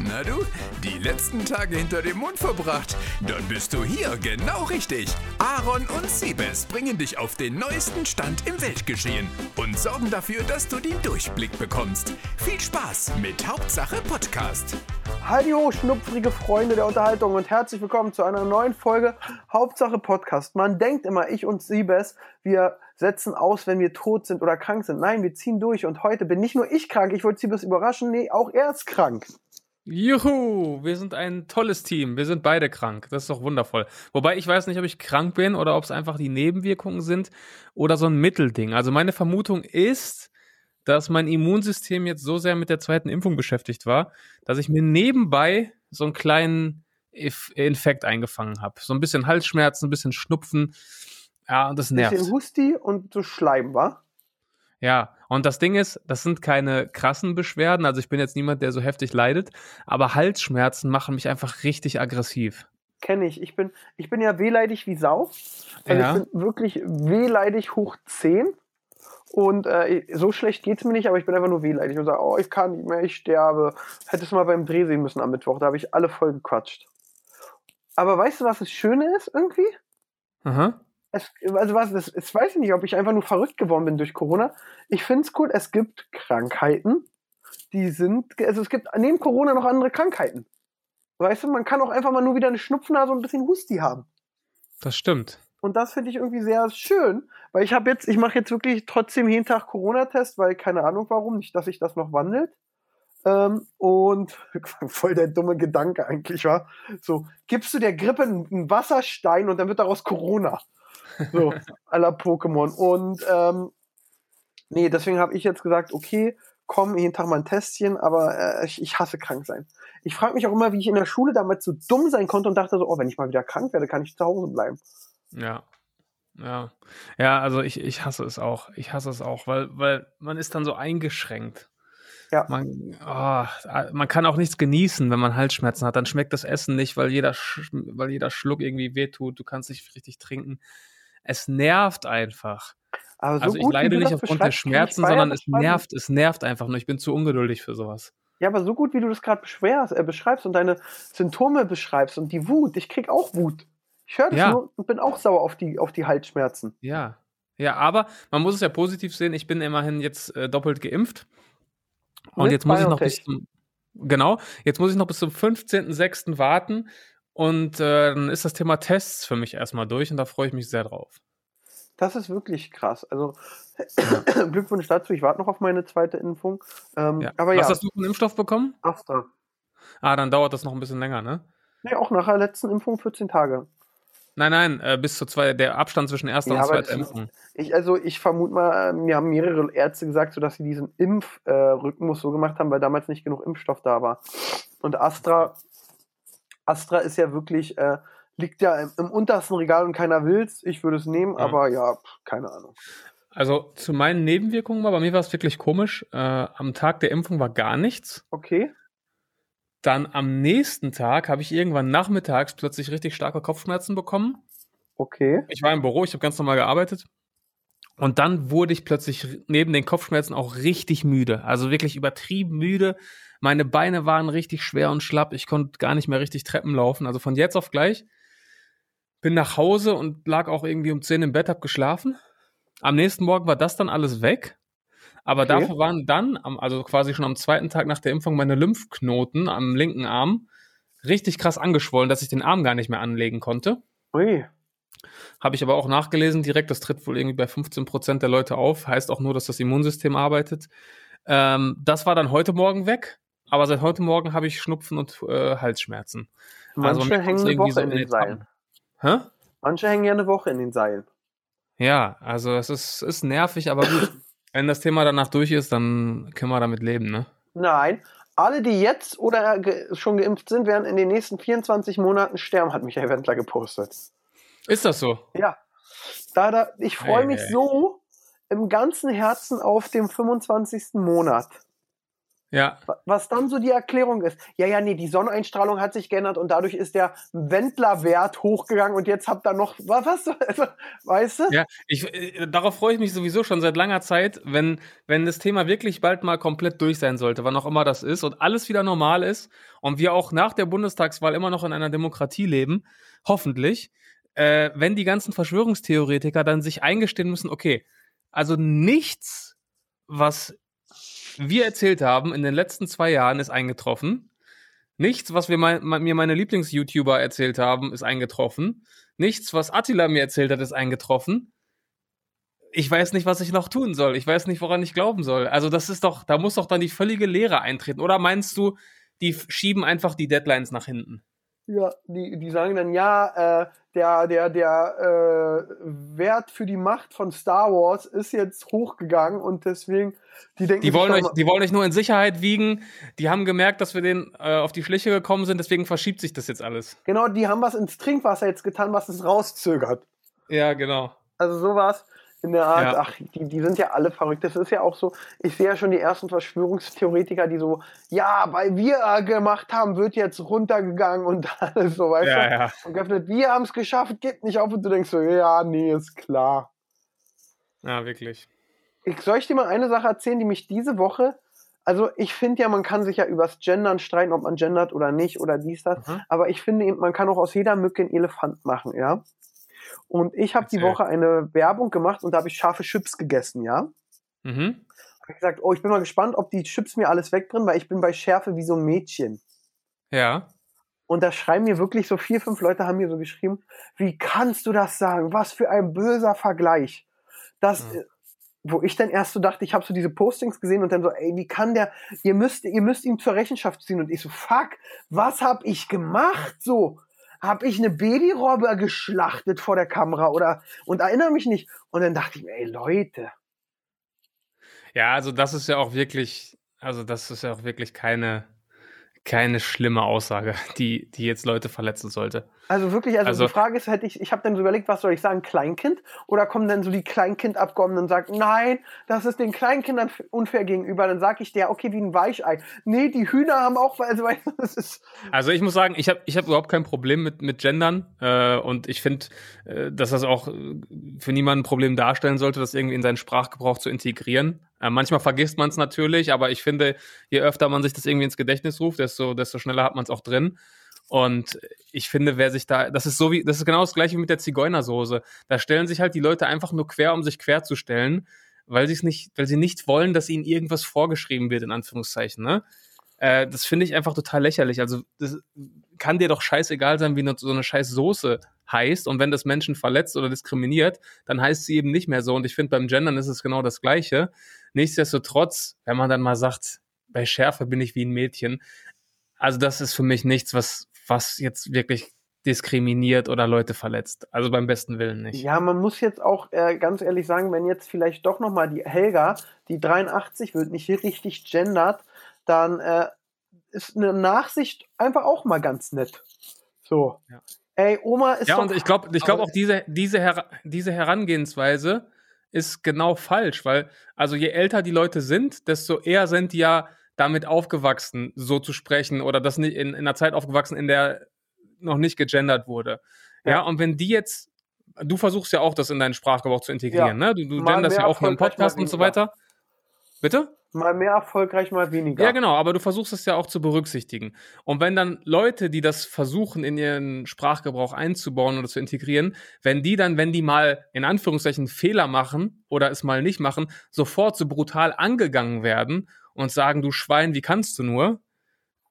Na du, die letzten Tage hinter dem Mond verbracht? Dann bist du hier genau richtig. Aaron und Siebes bringen dich auf den neuesten Stand im Weltgeschehen und sorgen dafür, dass du den Durchblick bekommst. Viel Spaß mit Hauptsache Podcast. Hallo, schnupfrige Freunde der Unterhaltung und herzlich willkommen zu einer neuen Folge Hauptsache Podcast. Man denkt immer, ich und Siebes, wir setzen aus, wenn wir tot sind oder krank sind. Nein, wir ziehen durch und heute bin nicht nur ich krank, ich wollte Siebes überraschen, nee, auch er ist krank. Juhu, wir sind ein tolles Team. Wir sind beide krank. Das ist doch wundervoll. Wobei ich weiß nicht, ob ich krank bin oder ob es einfach die Nebenwirkungen sind oder so ein Mittelding. Also meine Vermutung ist, dass mein Immunsystem jetzt so sehr mit der zweiten Impfung beschäftigt war, dass ich mir nebenbei so einen kleinen Infekt eingefangen habe. So ein bisschen Halsschmerzen, ein bisschen Schnupfen. Ja, und das nervt. Ein bisschen Husti und so Schleim, war? Ja, und das Ding ist, das sind keine krassen Beschwerden. Also ich bin jetzt niemand, der so heftig leidet, aber Halsschmerzen machen mich einfach richtig aggressiv. Kenne ich. Ich bin, ich bin ja wehleidig wie Sau. Also ja. ich bin wirklich wehleidig hoch 10. Und äh, so schlecht geht es mir nicht, aber ich bin einfach nur wehleidig und sage, oh, ich kann nicht mehr, ich sterbe. Hättest du mal beim Dreh sehen müssen am Mittwoch, da habe ich alle voll gequatscht. Aber weißt du, was das Schöne ist irgendwie? Aha es, also was, das, ich weiß nicht, ob ich einfach nur verrückt geworden bin durch Corona. Ich finde es cool, es gibt Krankheiten, die sind, also es gibt neben Corona noch andere Krankheiten. Weißt du, man kann auch einfach mal nur wieder eine Schnupfnase und ein bisschen Husti haben. Das stimmt. Und das finde ich irgendwie sehr schön, weil ich habe jetzt, ich mache jetzt wirklich trotzdem jeden Tag Corona-Test, weil keine Ahnung warum, nicht, dass sich das noch wandelt. Ähm, und voll der dumme Gedanke eigentlich war. So, gibst du der Grippe einen Wasserstein und dann wird daraus Corona. So, aller Pokémon. Und ähm, nee, deswegen habe ich jetzt gesagt, okay, komm, jeden Tag mal ein Testchen, aber äh, ich, ich hasse krank sein. Ich frage mich auch immer, wie ich in der Schule damals so dumm sein konnte und dachte so, oh, wenn ich mal wieder krank werde, kann ich zu Hause bleiben. Ja. Ja. Ja, also ich, ich hasse es auch. Ich hasse es auch, weil, weil man ist dann so eingeschränkt. Ja. Man, oh, man kann auch nichts genießen, wenn man Halsschmerzen hat. Dann schmeckt das Essen nicht, weil jeder, weil jeder Schluck irgendwie wehtut. Du kannst nicht richtig trinken es nervt einfach. So also ich leide nicht aufgrund der Schmerzen, sondern es nervt, es nervt einfach nur. Ich bin zu ungeduldig für sowas. Ja, aber so gut, wie du das gerade äh, beschreibst und deine Symptome beschreibst und die Wut, ich krieg auch Wut. Ich höre das ja. nur und bin auch sauer auf die, auf die Halsschmerzen. Ja. Ja, aber man muss es ja positiv sehen. Ich bin immerhin jetzt äh, doppelt geimpft. Und Mit jetzt muss ich noch bis zum, genau, jetzt muss ich noch bis zum 15.06. warten und äh, dann ist das Thema Tests für mich erstmal durch und da freue ich mich sehr drauf. Das ist wirklich krass. Also Glückwunsch dazu. Ich warte noch auf meine zweite Impfung. Ähm, ja. Aber Was ja. hast du für einen Impfstoff bekommen? Astra. Ah, dann dauert das noch ein bisschen länger, ne? Nee, auch nach der letzten Impfung 14 Tage. Nein, nein, äh, bis zu zwei, der Abstand zwischen erster ja, und zweiter Impfung. Ich, also ich vermute mal, äh, mir haben mehrere Ärzte gesagt, so dass sie diesen Impfrhythmus äh, so gemacht haben, weil damals nicht genug Impfstoff da war. Und Astra Astra ist ja wirklich, äh, liegt ja im, im, untersten Regal und keiner will's. Ich würde es nehmen, ja. aber ja, keine Ahnung. Also zu meinen Nebenwirkungen mal, bei mir war es wirklich komisch. Äh, am Tag der Impfung war gar nichts. Okay. Dann am nächsten Tag habe ich irgendwann nachmittags plötzlich richtig starke Kopfschmerzen bekommen. Okay. Ich war im Büro, ich habe ganz normal gearbeitet. Und dann wurde ich plötzlich neben den Kopfschmerzen auch richtig müde. Also wirklich übertrieben müde. Meine Beine waren richtig schwer und schlapp. Ich konnte gar nicht mehr richtig Treppen laufen. Also von jetzt auf gleich. Bin nach Hause und lag auch irgendwie um 10 im Bett, hab geschlafen. Am nächsten Morgen war das dann alles weg. Aber okay. dafür waren dann, also quasi schon am zweiten Tag nach der Impfung, meine Lymphknoten am linken Arm richtig krass angeschwollen, dass ich den Arm gar nicht mehr anlegen konnte. Ui. Habe ich aber auch nachgelesen direkt, das tritt wohl irgendwie bei 15 Prozent der Leute auf. Heißt auch nur, dass das Immunsystem arbeitet. Ähm, das war dann heute Morgen weg. Aber seit heute Morgen habe ich Schnupfen und äh, Halsschmerzen. Manche also hängen eine Woche so in den Seilen. Hä? Manche hängen ja eine Woche in den Seilen. Ja, also es ist, ist nervig, aber gut. Wenn das Thema danach durch ist, dann können wir damit leben, ne? Nein, alle, die jetzt oder ge schon geimpft sind, werden in den nächsten 24 Monaten sterben, hat Michael Wendler gepostet. Ist das so? Ja. Da, da, ich freue mich hey. so im ganzen Herzen auf den 25. Monat. Ja. Was dann so die Erklärung ist. Ja, ja, nee, die Sonneneinstrahlung hat sich geändert und dadurch ist der Wendlerwert hochgegangen und jetzt habt ihr noch, was, also, weißt du? Ja, ich, äh, darauf freue ich mich sowieso schon seit langer Zeit, wenn, wenn das Thema wirklich bald mal komplett durch sein sollte, wann auch immer das ist und alles wieder normal ist und wir auch nach der Bundestagswahl immer noch in einer Demokratie leben, hoffentlich, äh, wenn die ganzen Verschwörungstheoretiker dann sich eingestehen müssen, okay, also nichts, was wir erzählt haben in den letzten zwei Jahren, ist eingetroffen. Nichts, was wir mein, mir meine Lieblings-YouTuber erzählt haben, ist eingetroffen. Nichts, was Attila mir erzählt hat, ist eingetroffen. Ich weiß nicht, was ich noch tun soll. Ich weiß nicht, woran ich glauben soll. Also, das ist doch, da muss doch dann die völlige Leere eintreten. Oder meinst du, die schieben einfach die Deadlines nach hinten? Ja, die, die sagen dann, ja, äh, der, der, der äh, Wert für die Macht von Star Wars ist jetzt hochgegangen und deswegen, die denken. Die wollen, euch, die wollen euch nur in Sicherheit wiegen. Die haben gemerkt, dass wir denen äh, auf die Schliche gekommen sind, deswegen verschiebt sich das jetzt alles. Genau, die haben was ins Trinkwasser jetzt getan, was es rauszögert. Ja, genau. Also sowas in der Art, ja. ach, die, die sind ja alle verrückt. Das ist ja auch so, ich sehe ja schon die ersten Verschwörungstheoretiker, die so, ja, weil wir gemacht haben, wird jetzt runtergegangen und alles so, weißt ja, du? Ja. Und geöffnet, wir haben es geschafft, geht nicht auf und du denkst so, ja, nee, ist klar. Ja, wirklich. Ich, soll ich dir mal eine Sache erzählen, die mich diese Woche, also ich finde ja, man kann sich ja übers Gendern streiten, ob man gendert oder nicht oder dies, das, mhm. aber ich finde, man kann auch aus jeder Mücke einen Elefant machen, ja? Und ich habe die Woche eine Werbung gemacht und da habe ich scharfe Chips gegessen, ja. Mhm. Habe gesagt, oh, ich bin mal gespannt, ob die Chips mir alles wegbringen, weil ich bin bei Schärfe wie so ein Mädchen. Ja. Und da schreiben mir wirklich so vier, fünf Leute haben mir so geschrieben, wie kannst du das sagen? Was für ein böser Vergleich. Das, mhm. wo ich dann erst so dachte, ich habe so diese Postings gesehen und dann so, ey, wie kann der, ihr müsst, ihr müsst ihm zur Rechenschaft ziehen. Und ich so, fuck, was hab ich gemacht? So, habe ich eine Babyrobbe geschlachtet vor der Kamera oder und erinnere mich nicht. Und dann dachte ich mir, ey Leute. Ja, also das ist ja auch wirklich, also das ist ja auch wirklich keine, keine schlimme Aussage, die, die jetzt Leute verletzen sollte. Also wirklich, also, also die Frage ist, hätte ich, ich habe dann so überlegt, was soll ich sagen, Kleinkind? Oder kommen dann so die Kleinkindabgeordneten und sagen, nein, das ist den Kleinkindern unfair gegenüber. Dann sage ich der, okay, wie ein Weichei. Nee, die Hühner haben auch, also das ist. Also ich muss sagen, ich habe ich hab überhaupt kein Problem mit, mit Gendern. Äh, und ich finde, äh, dass das auch für niemanden ein Problem darstellen sollte, das irgendwie in seinen Sprachgebrauch zu integrieren. Äh, manchmal vergisst man es natürlich, aber ich finde, je öfter man sich das irgendwie ins Gedächtnis ruft, desto, desto schneller hat man es auch drin. Und ich finde, wer sich da, das ist so wie, das ist genau das gleiche wie mit der Zigeunersoße. Da stellen sich halt die Leute einfach nur quer, um sich quer zu stellen, weil sie es nicht, weil sie nicht wollen, dass ihnen irgendwas vorgeschrieben wird, in Anführungszeichen, ne? Äh, das finde ich einfach total lächerlich. Also, das kann dir doch scheißegal sein, wie eine, so eine scheiß Soße heißt. Und wenn das Menschen verletzt oder diskriminiert, dann heißt sie eben nicht mehr so. Und ich finde, beim Gendern ist es genau das Gleiche. Nichtsdestotrotz, wenn man dann mal sagt, bei Schärfe bin ich wie ein Mädchen, also das ist für mich nichts, was, was jetzt wirklich diskriminiert oder Leute verletzt. Also beim besten Willen nicht. Ja, man muss jetzt auch äh, ganz ehrlich sagen, wenn jetzt vielleicht doch nochmal die Helga, die 83 wird, nicht richtig gendert, dann äh, ist eine Nachsicht einfach auch mal ganz nett. So. Ja. Ey, Oma ist Ja, und ich glaube ich glaub auch diese, diese, Her diese Herangehensweise ist genau falsch, weil also je älter die Leute sind, desto eher sind die ja damit aufgewachsen, so zu sprechen oder das nicht in, in einer Zeit aufgewachsen, in der noch nicht gegendert wurde. Ja, ja und wenn die jetzt, du versuchst ja auch, das in deinen Sprachgebrauch zu integrieren, ja. ne? Du, du genderst ja auch im Podcast und so weiter. Bitte? Mal mehr erfolgreich, mal weniger. Ja, genau, aber du versuchst es ja auch zu berücksichtigen. Und wenn dann Leute, die das versuchen, in ihren Sprachgebrauch einzubauen oder zu integrieren, wenn die dann, wenn die mal in Anführungszeichen Fehler machen oder es mal nicht machen, sofort so brutal angegangen werden und sagen, du Schwein, wie kannst du nur,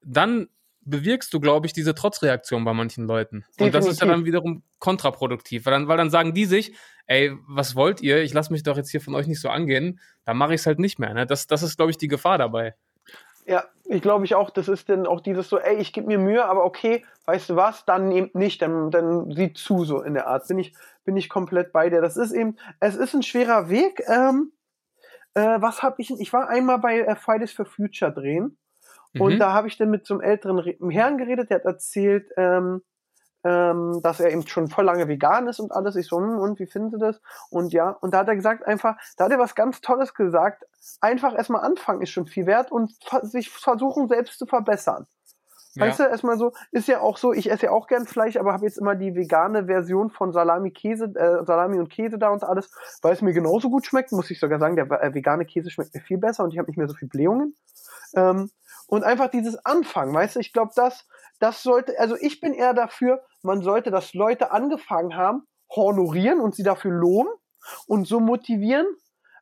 dann bewirkst du, glaube ich, diese Trotzreaktion bei manchen Leuten. Definitiv. Und das ist ja dann wiederum kontraproduktiv, weil dann, weil dann sagen die sich, ey, was wollt ihr? Ich lasse mich doch jetzt hier von euch nicht so angehen. Dann mache ich es halt nicht mehr. Ne? Das, das ist, glaube ich, die Gefahr dabei. Ja, ich glaube ich auch, das ist dann auch dieses so, ey, ich gebe mir Mühe, aber okay, weißt du was, dann nehmt nicht, dann, dann sieht zu, so in der Art. Bin ich, bin ich komplett bei dir. Das ist eben, es ist ein schwerer Weg. Ähm, äh, was habe ich, ich war einmal bei äh, Fridays for Future drehen mhm. und da habe ich dann mit so einem älteren Herrn geredet, der hat erzählt, ähm, ähm, dass er eben schon voll lange vegan ist und alles. Ich so, hm, und wie finden Sie das? Und ja, und da hat er gesagt, einfach, da hat er was ganz Tolles gesagt. Einfach erstmal anfangen ist schon viel wert und sich versuchen selbst zu verbessern. Weißt du, erstmal so, ist ja auch so, ich esse ja auch gern Fleisch, aber habe jetzt immer die vegane Version von Salami, Käse, äh, Salami und Käse da und alles, weil es mir genauso gut schmeckt, muss ich sogar sagen, der äh, vegane Käse schmeckt mir viel besser und ich habe nicht mehr so viel Blähungen. Ähm, und einfach dieses Anfangen, weißt du, ich glaube, das, das sollte, also ich bin eher dafür, man sollte, dass Leute angefangen haben, honorieren und sie dafür loben und so motivieren,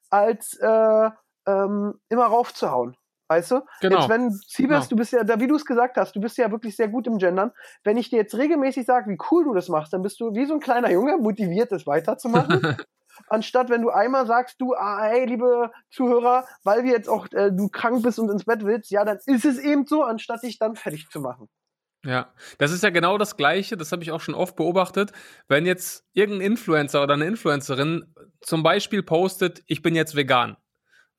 als äh, ähm, immer raufzuhauen. Weißt du? Genau. Jetzt, wenn Siebes, genau. du bist ja, da, wie du es gesagt hast, du bist ja wirklich sehr gut im Gendern. Wenn ich dir jetzt regelmäßig sage, wie cool du das machst, dann bist du wie so ein kleiner Junge motiviert, das weiterzumachen. Anstatt wenn du einmal sagst, du, ah, hey, liebe Zuhörer, weil wir jetzt auch äh, du krank bist und ins Bett willst, ja, dann ist es eben so, anstatt dich dann fertig zu machen. Ja, das ist ja genau das Gleiche, das habe ich auch schon oft beobachtet. Wenn jetzt irgendein Influencer oder eine Influencerin zum Beispiel postet, ich bin jetzt vegan,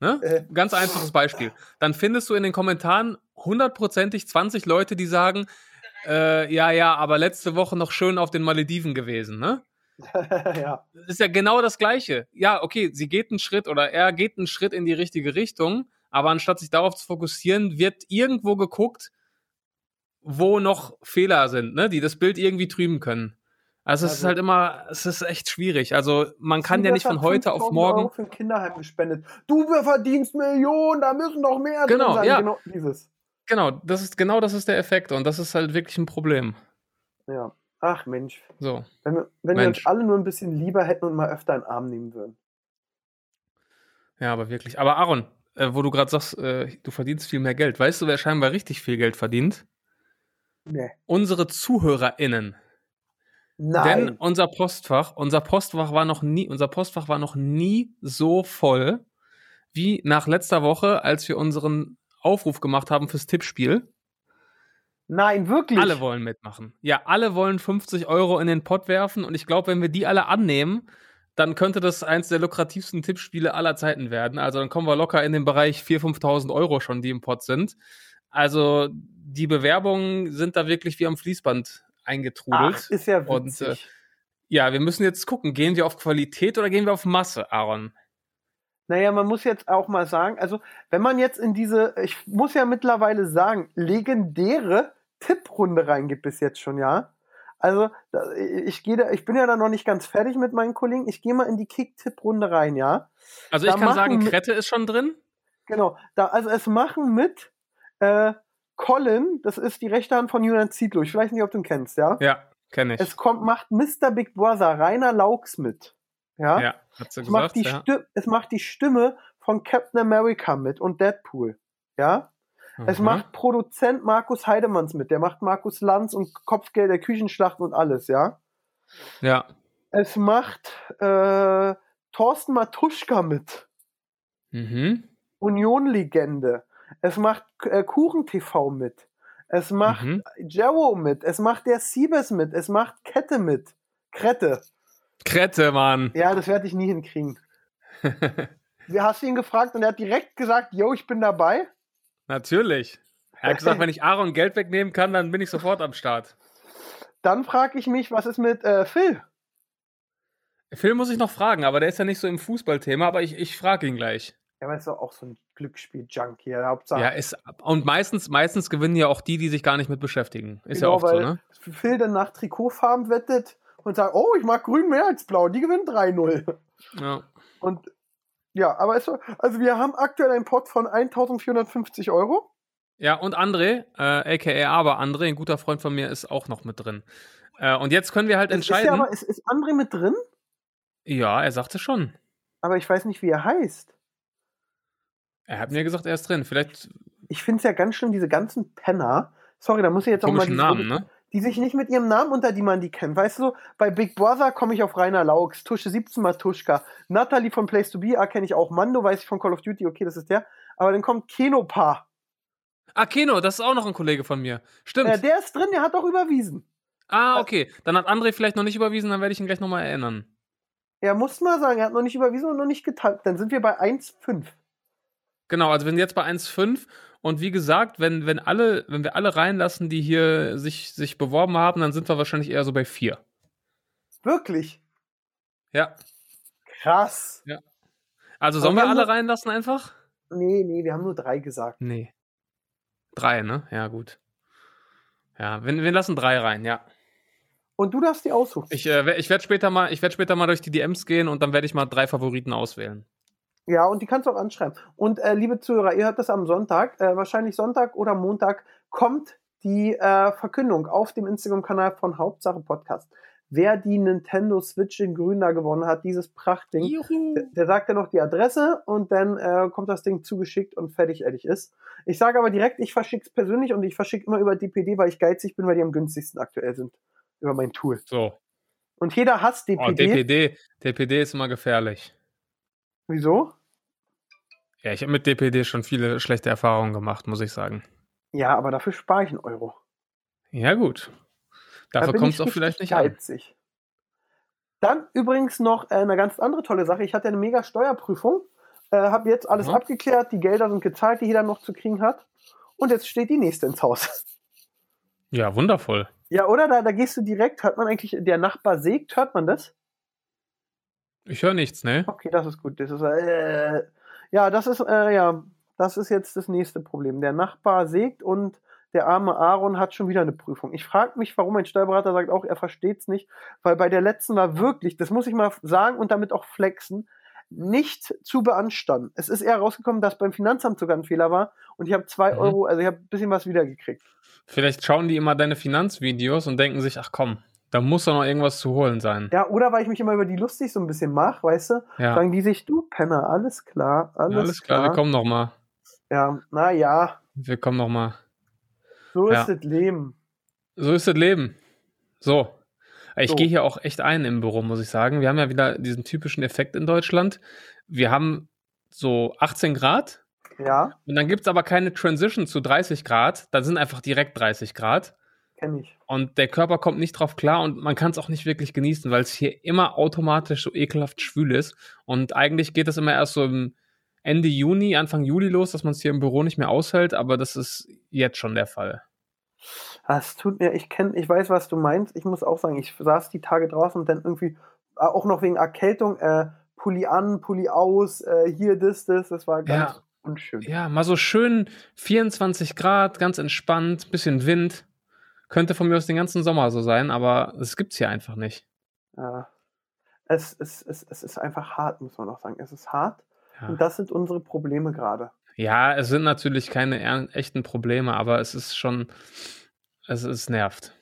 Ne? Äh. Ganz einfaches Beispiel. Dann findest du in den Kommentaren hundertprozentig 20 Leute, die sagen, äh, ja, ja, aber letzte Woche noch schön auf den Malediven gewesen, ne? ja. Das ist ja genau das Gleiche. Ja, okay, sie geht einen Schritt oder er geht einen Schritt in die richtige Richtung, aber anstatt sich darauf zu fokussieren, wird irgendwo geguckt, wo noch Fehler sind, ne, die das Bild irgendwie trüben können. Also, also, es ist also halt immer, es ist echt schwierig. Also man kann ja nicht von heute auf morgen. Euro für ein Kinderheim gespendet. Du verdienst Millionen, da müssen noch mehr genau, drin sein. Ja. Genau dieses. Genau, das ist genau das ist der Effekt und das ist halt wirklich ein Problem. Ja. Ach Mensch. So. Wenn, wir, wenn Mensch. wir uns alle nur ein bisschen lieber hätten und mal öfter einen Arm nehmen würden. Ja, aber wirklich. Aber Aaron, äh, wo du gerade sagst, äh, du verdienst viel mehr Geld. Weißt du, wer scheinbar richtig viel Geld verdient? Nee. Unsere ZuhörerInnen. Nein. Denn unser Postfach, unser Postfach war noch nie, unser Postfach war noch nie so voll wie nach letzter Woche, als wir unseren Aufruf gemacht haben fürs Tippspiel. Nein, wirklich. Alle wollen mitmachen. Ja, alle wollen 50 Euro in den Pott werfen und ich glaube, wenn wir die alle annehmen, dann könnte das eins der lukrativsten Tippspiele aller Zeiten werden. Also dann kommen wir locker in den Bereich 4.000, 5.000 Euro schon, die im Pott sind. Also die Bewerbungen sind da wirklich wie am Fließband eingetrudelt. Ach, ist ja witzig. Und, äh, ja, wir müssen jetzt gucken, gehen wir auf Qualität oder gehen wir auf Masse, Aaron? Naja, man muss jetzt auch mal sagen, also wenn man jetzt in diese, ich muss ja mittlerweile sagen, legendäre Tipprunde reingibt bis jetzt schon, ja. Also ich gehe da, ich bin ja da noch nicht ganz fertig mit meinen Kollegen. Ich gehe mal in die Kick-Tipp-Runde rein, ja. Also ich da kann sagen, Krette ist schon drin. Genau, da, also es machen mit äh, Colin, das ist die rechte Hand von Julian Zietlow. Ich weiß nicht, ob du ihn kennst, ja? Ja, kenne ich. Es kommt, macht Mr. Big Brother Rainer Laux mit. Ja, ja hat sie es gesagt, macht die ja. Stimme, es macht die Stimme von Captain America mit und Deadpool. Ja? Mhm. Es macht Produzent Markus Heidemanns mit. Der macht Markus Lanz und Kopfgeld der Küchenschlacht und alles, ja? Ja. Es macht äh, Thorsten Matuschka mit. Mhm. Union-Legende. Es macht äh, Kuchen-TV mit. Es macht mhm. Jero mit. Es macht der Siebes mit. Es macht Kette mit. Krette. Krette, Mann. Ja, das werde ich nie hinkriegen. Hast du ihn gefragt und er hat direkt gesagt, yo, ich bin dabei? Natürlich. Er hat gesagt, wenn ich Aaron Geld wegnehmen kann, dann bin ich sofort am Start. Dann frage ich mich, was ist mit äh, Phil? Phil muss ich noch fragen, aber der ist ja nicht so im Fußballthema, aber ich, ich frage ihn gleich. Ja, aber ist doch auch so ein Glücksspiel-Junkie. Hauptsache. Ja, ist, und meistens, meistens gewinnen ja auch die, die sich gar nicht mit beschäftigen. Ist genau, ja oft so, ne? Phil dann nach Trikotfarben wettet und sagt, oh, ich mag grün mehr als blau, die gewinnen 3-0. Ja. Und ja, aber es, also wir haben aktuell einen Pot von 1450 Euro. Ja, und André, äh, aka aber André, ein guter Freund von mir, ist auch noch mit drin. Äh, und jetzt können wir halt entscheiden. Ist, ja aber, ist, ist André mit drin? Ja, er sagte schon. Aber ich weiß nicht, wie er heißt. Er hat mir gesagt, er ist drin. Vielleicht. Ich finde es ja ganz schlimm, diese ganzen Penner. Sorry, da muss ich jetzt auch mal. Namen, ne? Die sich nicht mit ihrem Namen unter die man die kennt. Weißt du, bei Big Brother komme ich auf Rainer Laux, Tusche 17 Matuschka, Natalie von Place to Be, ah, kenne ich auch, Mando weiß ich von Call of Duty, okay, das ist der. Aber dann kommt Kenopa. Ah, Keno, das ist auch noch ein Kollege von mir. Stimmt. Äh, der ist drin, der hat auch überwiesen. Ah, okay. Dann hat André vielleicht noch nicht überwiesen, dann werde ich ihn gleich nochmal erinnern. Er muss mal sagen, er hat noch nicht überwiesen und noch nicht geteilt. Dann sind wir bei 1,5. Genau, also wir sind jetzt bei 1,5 Und wie gesagt, wenn, wenn alle, wenn wir alle reinlassen, die hier sich, sich beworben haben, dann sind wir wahrscheinlich eher so bei vier. Wirklich? Ja. Krass. Ja. Also sollen wir, wir alle reinlassen einfach? Nee, nee, wir haben nur drei gesagt. Nee. Drei, ne? Ja, gut. Ja, wir, wir lassen drei rein, ja. Und du darfst die aussuchen. Ich, äh, ich werde später, mal, werd später mal durch die DMs gehen und dann werde ich mal drei Favoriten auswählen. Ja, und die kannst du auch anschreiben. Und äh, liebe Zuhörer, ihr hört das am Sonntag, äh, wahrscheinlich Sonntag oder Montag, kommt die äh, Verkündung auf dem Instagram-Kanal von Hauptsache Podcast. Wer die Nintendo Switch in Grün da gewonnen hat, dieses Prachtding, der, der, sagt ja noch die Adresse und dann äh, kommt das Ding zugeschickt und fertig ehrlich ist. Ich sage aber direkt, ich verschicke es persönlich und ich verschicke immer über DPD, weil ich geizig bin, weil die am günstigsten aktuell sind. Über mein Tool. So. Und jeder hasst DPD. Oh, DPD, DPD ist immer gefährlich. Wieso? Ja, ich habe mit DPD schon viele schlechte Erfahrungen gemacht, muss ich sagen. Ja, aber dafür spare ich einen Euro. Ja, gut. Dafür da kommt es auch vielleicht nicht geizig. an. Dann übrigens noch äh, eine ganz andere tolle Sache. Ich hatte eine mega Steuerprüfung, äh, habe jetzt alles mhm. abgeklärt, die Gelder sind gezahlt, die jeder noch zu kriegen hat. Und jetzt steht die nächste ins Haus. Ja, wundervoll. Ja, oder? Da, da gehst du direkt, hört man eigentlich, der Nachbar sägt, hört man das? Ich höre nichts, ne? Okay, das ist gut. Das ist, äh, ja, das ist, äh, ja, das ist jetzt das nächste Problem. Der Nachbar sägt und der arme Aaron hat schon wieder eine Prüfung. Ich frage mich, warum ein Steuerberater sagt auch, er versteht es nicht, weil bei der letzten war wirklich, das muss ich mal sagen und damit auch flexen, nicht zu beanstanden. Es ist eher rausgekommen, dass beim Finanzamt sogar ein Fehler war und ich habe zwei mhm. Euro, also ich habe ein bisschen was wiedergekriegt. Vielleicht schauen die immer deine Finanzvideos und denken sich, ach komm, da muss doch noch irgendwas zu holen sein. Ja, oder weil ich mich immer über die lustig so ein bisschen mache, weißt du? Ja. Sagen die sich, du Penner, alles klar, alles, ja, alles klar. klar. wir kommen noch mal. Ja, naja. Wir kommen noch mal. So ja. ist das Leben. So ist das Leben. So. Ich so. gehe hier auch echt ein im Büro, muss ich sagen. Wir haben ja wieder diesen typischen Effekt in Deutschland. Wir haben so 18 Grad. Ja. Und dann gibt es aber keine Transition zu 30 Grad. Da sind einfach direkt 30 Grad. Kenn ich. Und der Körper kommt nicht drauf klar und man kann es auch nicht wirklich genießen, weil es hier immer automatisch so ekelhaft schwül ist. Und eigentlich geht das immer erst so Ende Juni, Anfang Juli los, dass man es hier im Büro nicht mehr aushält, aber das ist jetzt schon der Fall. Das tut mir, ich kenne, ich weiß, was du meinst. Ich muss auch sagen, ich saß die Tage draußen und dann irgendwie, äh, auch noch wegen Erkältung, äh, Pulli an, Pulli aus, äh, hier, das, das, das war ganz ja. unschön. Ja, mal so schön 24 Grad, ganz entspannt, bisschen Wind. Könnte von mir aus den ganzen Sommer so sein, aber es gibt's hier einfach nicht. Ja. Es, es, es, es ist einfach hart, muss man auch sagen. Es ist hart. Ja. Und das sind unsere Probleme gerade. Ja, es sind natürlich keine echten Probleme, aber es ist schon, es, es nervt.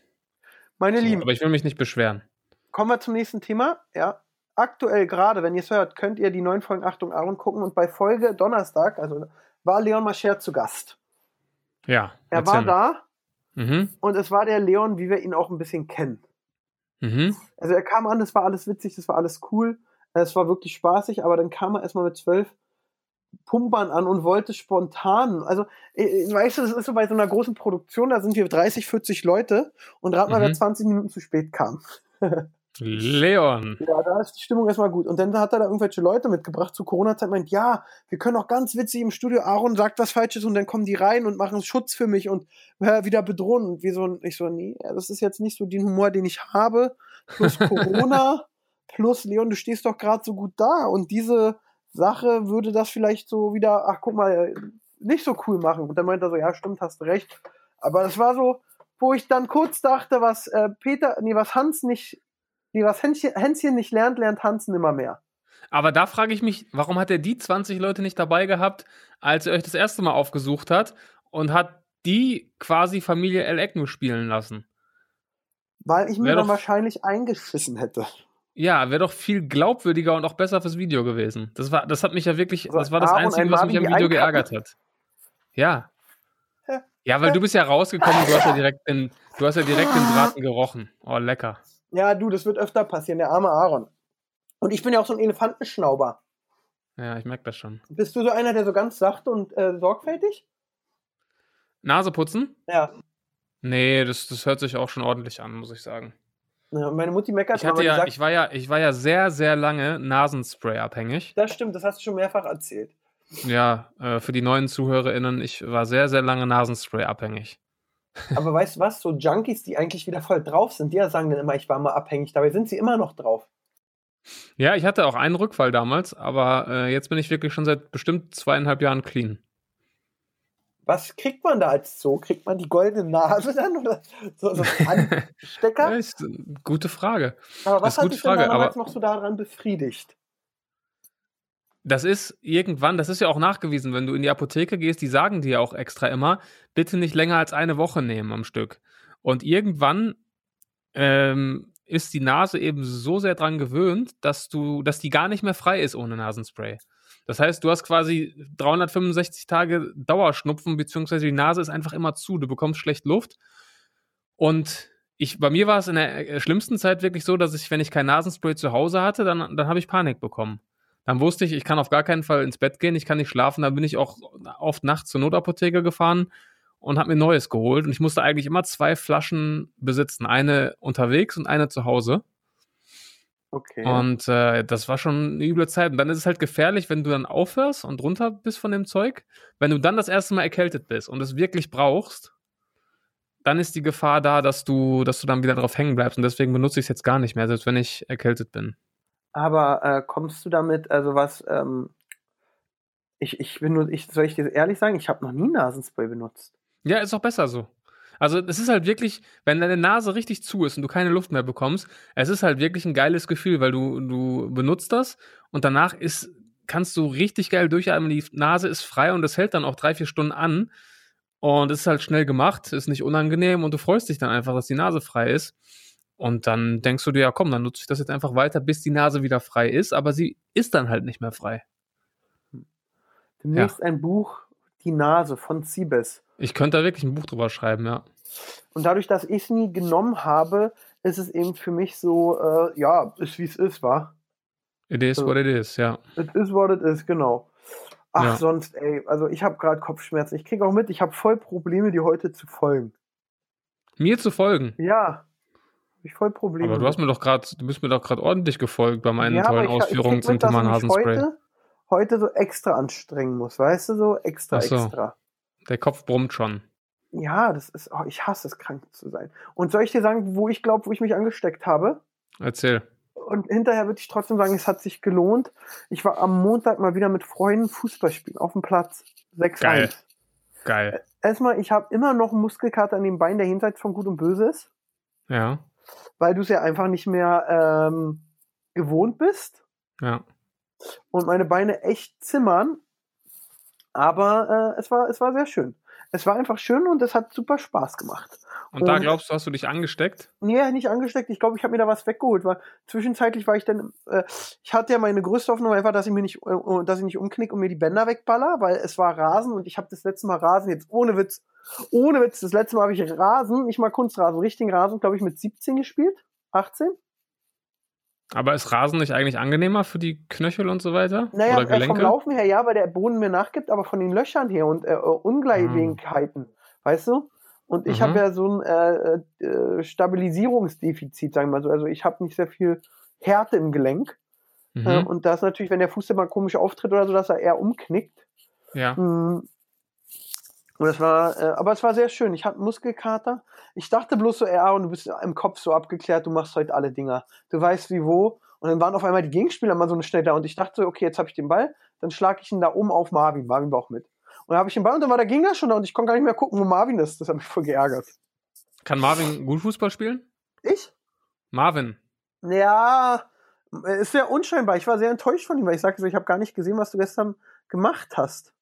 Meine so, Lieben. Aber ich will mich nicht beschweren. Kommen wir zum nächsten Thema. Ja. Aktuell gerade, wenn ihr es hört, könnt ihr die neuen Folgen Achtung Aaron gucken und bei Folge Donnerstag, also war Leon Mascher zu Gast. Ja. Er war da Mhm. Und es war der Leon, wie wir ihn auch ein bisschen kennen. Mhm. Also er kam an, das war alles witzig, das war alles cool, es war wirklich spaßig, aber dann kam er erstmal mit zwölf Pumpern an und wollte spontan, also weißt du, das ist so bei so einer großen Produktion, da sind wir 30, 40 Leute und rat mal, mhm. wer 20 Minuten zu spät kam. Leon. Ja, da ist die Stimmung erstmal gut. Und dann hat er da irgendwelche Leute mitgebracht zu Corona-Zeit meint, ja, wir können auch ganz witzig im Studio, Aaron sagt was Falsches und dann kommen die rein und machen Schutz für mich und äh, wieder bedrohen. Und wir so, ich so, nee, das ist jetzt nicht so den Humor, den ich habe. Plus Corona, plus Leon, du stehst doch gerade so gut da. Und diese Sache würde das vielleicht so wieder, ach guck mal, nicht so cool machen. Und dann meint er so, ja, stimmt, hast recht. Aber das war so, wo ich dann kurz dachte, was äh, Peter, nee, was Hans nicht wie was Hänschen nicht lernt, lernt Hansen immer mehr. Aber da frage ich mich, warum hat er die 20 Leute nicht dabei gehabt, als er euch das erste Mal aufgesucht hat und hat die quasi Familie El Ecken spielen lassen? Weil ich mir wär dann doch, wahrscheinlich eingeschissen hätte. Ja, wäre doch viel glaubwürdiger und auch besser fürs Video gewesen. Das war, das hat mich ja wirklich, also das war das Einzige, was mich am Video geärgert hat. Ja. Ja, weil du bist ja rausgekommen und du hast ja direkt den, du hast ja direkt den Braten gerochen. Oh, lecker. Ja, du, das wird öfter passieren, der arme Aaron. Und ich bin ja auch so ein Elefantenschnauber. Ja, ich merke das schon. Bist du so einer, der so ganz sacht und äh, sorgfältig? Nase putzen? Ja. Nee, das, das hört sich auch schon ordentlich an, muss ich sagen. Ja, meine Mutti meckert ich hatte ja, gesagt, ich war ja, ich war ja sehr, sehr lange Nasenspray abhängig. Das stimmt, das hast du schon mehrfach erzählt. Ja, äh, für die neuen ZuhörerInnen, ich war sehr, sehr lange Nasenspray abhängig. Aber weißt du was? So Junkies, die eigentlich wieder voll drauf sind, die sagen dann immer, ich war mal abhängig. Dabei sind sie immer noch drauf. Ja, ich hatte auch einen Rückfall damals, aber äh, jetzt bin ich wirklich schon seit bestimmt zweieinhalb Jahren clean. Was kriegt man da als so? Kriegt man die goldene Nase dann oder so, so einen Anstecker? ja, ist eine gute Frage. Aber was hat dich Frage, denn damals noch so daran befriedigt? Das ist irgendwann, das ist ja auch nachgewiesen, wenn du in die Apotheke gehst, die sagen dir auch extra immer, bitte nicht länger als eine Woche nehmen am Stück. Und irgendwann ähm, ist die Nase eben so sehr dran gewöhnt, dass du, dass die gar nicht mehr frei ist ohne Nasenspray. Das heißt, du hast quasi 365 Tage Dauerschnupfen, beziehungsweise die Nase ist einfach immer zu. Du bekommst schlecht Luft. Und ich, bei mir war es in der äh, schlimmsten Zeit wirklich so, dass ich, wenn ich kein Nasenspray zu Hause hatte, dann, dann habe ich Panik bekommen. Dann wusste ich, ich kann auf gar keinen Fall ins Bett gehen, ich kann nicht schlafen. Dann bin ich auch oft nachts zur Notapotheke gefahren und habe mir Neues geholt. Und ich musste eigentlich immer zwei Flaschen besitzen. Eine unterwegs und eine zu Hause. Okay. Und äh, das war schon eine üble Zeit. Und dann ist es halt gefährlich, wenn du dann aufhörst und runter bist von dem Zeug. Wenn du dann das erste Mal erkältet bist und es wirklich brauchst, dann ist die Gefahr da, dass du, dass du dann wieder drauf hängen bleibst. Und deswegen benutze ich es jetzt gar nicht mehr, selbst wenn ich erkältet bin. Aber äh, kommst du damit, also was, ähm, ich, ich bin nur, ich, soll ich dir ehrlich sagen, ich habe noch nie Nasenspray benutzt. Ja, ist auch besser so. Also es ist halt wirklich, wenn deine Nase richtig zu ist und du keine Luft mehr bekommst, es ist halt wirklich ein geiles Gefühl, weil du, du benutzt das und danach ist, kannst du richtig geil durchatmen, die Nase ist frei und das hält dann auch drei, vier Stunden an und es ist halt schnell gemacht, ist nicht unangenehm und du freust dich dann einfach, dass die Nase frei ist. Und dann denkst du dir, ja komm, dann nutze ich das jetzt einfach weiter, bis die Nase wieder frei ist, aber sie ist dann halt nicht mehr frei. Demnächst ja. ein Buch, Die Nase von Siebes. Ich könnte da wirklich ein Buch drüber schreiben, ja. Und dadurch, dass ich es nie genommen habe, ist es eben für mich so, äh, ja, ist wie es ist, war. It is so. what it is, ja. It is what it is, genau. Ach, ja. sonst, ey, also ich habe gerade Kopfschmerzen. Ich kriege auch mit, ich habe voll Probleme, dir heute zu folgen. Mir zu folgen? Ja ich voll Probleme. Aber du hast mir doch gerade, du bist mir doch gerade ordentlich gefolgt bei meinen ja, tollen ich, Ausführungen ich zum Thema Nasenspray. Heute, heute so extra anstrengen muss, weißt du, so extra, so. extra. Der Kopf brummt schon. Ja, das ist, oh, ich hasse es, krank zu sein. Und soll ich dir sagen, wo ich glaube, wo ich mich angesteckt habe? Erzähl. Und hinterher würde ich trotzdem sagen, es hat sich gelohnt. Ich war am Montag mal wieder mit Freunden Fußball spielen auf dem Platz. 6 Geil. Geil. Erstmal, ich habe immer noch einen Muskelkater an dem Bein, der jenseits von Gut und Böse ist. Ja weil du es ja einfach nicht mehr ähm, gewohnt bist. Ja. Und meine Beine echt zimmern. Aber äh, es, war, es war sehr schön. Es war einfach schön und es hat super Spaß gemacht. Und, und da glaubst du, hast du dich angesteckt? Nee, nicht angesteckt. Ich glaube, ich habe mir da was weggeholt, weil zwischenzeitlich war ich dann, äh, ich hatte ja meine größte Hoffnung einfach, dass ich mir nicht, äh, dass ich nicht umknick und mir die Bänder wegballer, weil es war Rasen und ich habe das letzte Mal Rasen jetzt ohne Witz ohne Witz, das letzte Mal habe ich Rasen, nicht mal Kunstrasen, richtigen Rasen, glaube ich, mit 17 gespielt. 18? Aber ist Rasen nicht eigentlich angenehmer für die Knöchel und so weiter? Naja, Oder Gelenke? vom Laufen her ja, weil der Boden mir nachgibt, aber von den Löchern her und äh, Ungleichheiten, mhm. weißt du? Und ich mhm. habe ja so ein äh, äh, Stabilisierungsdefizit, sagen wir mal so. Also ich habe nicht sehr viel Härte im Gelenk. Mhm. Äh, und das natürlich, wenn der Fuß immer komisch auftritt oder so, dass er eher umknickt. Ja. Mhm. Und das war, äh, aber es war sehr schön. Ich hatte Muskelkater. Ich dachte bloß so, ja, und du bist im Kopf so abgeklärt, du machst heute alle Dinger. Du weißt wie wo. Und dann waren auf einmal die Gegenspieler mal so schnell da und ich dachte so, okay, jetzt habe ich den Ball, dann schlage ich ihn da oben auf Marvin. Marvin war auch mit. Und dann habe ich den Ball und dann war der Gegner schon da und ich konnte gar nicht mehr gucken, wo Marvin ist. Das hat mich voll geärgert. Kann Marvin gut Fußball spielen? Ich? Marvin. Ja, ist sehr unscheinbar. Ich war sehr enttäuscht von ihm, weil ich sagte so, ich habe gar nicht gesehen, was du gestern gemacht hast.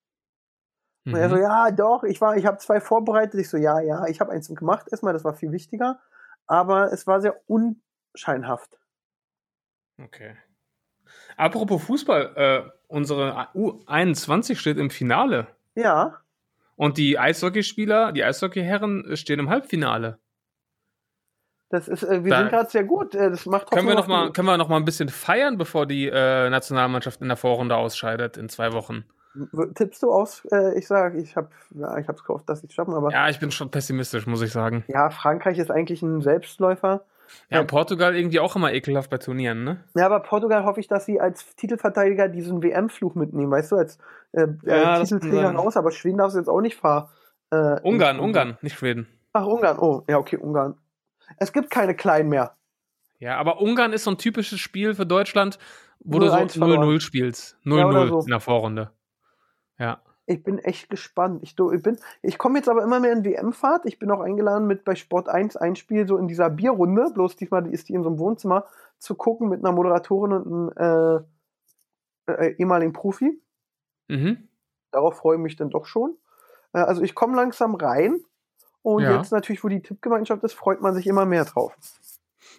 Und er so, mhm. ja, doch, ich war, ich habe zwei vorbereitet. Ich so, ja, ja, ich habe eins gemacht erstmal, das war viel wichtiger. Aber es war sehr unscheinhaft. Okay. Apropos Fußball, äh, unsere U21 steht im Finale. Ja. Und die Eishockeyspieler, die Eishockeyherren stehen im Halbfinale. Das ist, äh, wir da sind gerade sehr gut. Äh, das macht können wir noch mal, können wir noch mal ein bisschen feiern, bevor die äh, Nationalmannschaft in der Vorrunde ausscheidet in zwei Wochen? Tippst du aus? Äh, ich sage, ich habe ja, ich gehofft, dass sie es schaffen, aber. Ja, ich bin schon pessimistisch, muss ich sagen. Ja, Frankreich ist eigentlich ein Selbstläufer. Ja, ja, Portugal irgendwie auch immer ekelhaft bei Turnieren, ne? Ja, aber Portugal hoffe ich, dass sie als Titelverteidiger diesen WM-Fluch mitnehmen, weißt du, als äh, ja, äh, Titelträger raus, aber Schweden darf es jetzt auch nicht fahren. Äh, Ungarn, Ungarn, nicht Schweden. Ach, Ungarn, oh, ja, okay, Ungarn. Es gibt keine Kleinen mehr. Ja, aber Ungarn ist so ein typisches Spiel für Deutschland, wo du so 0-0 spielst. 0-0 ja, so. in der Vorrunde. Ja. Ich bin echt gespannt. Ich, ich, ich komme jetzt aber immer mehr in WM-Fahrt. Ich bin auch eingeladen mit bei Sport 1 ein Spiel so in dieser Bierrunde. Bloß diesmal ist die in so einem Wohnzimmer zu gucken mit einer Moderatorin und einem äh, äh, ehemaligen Profi. Mhm. Darauf freue ich mich dann doch schon. Äh, also ich komme langsam rein. Und ja. jetzt natürlich, wo die Tippgemeinschaft ist, freut man sich immer mehr drauf.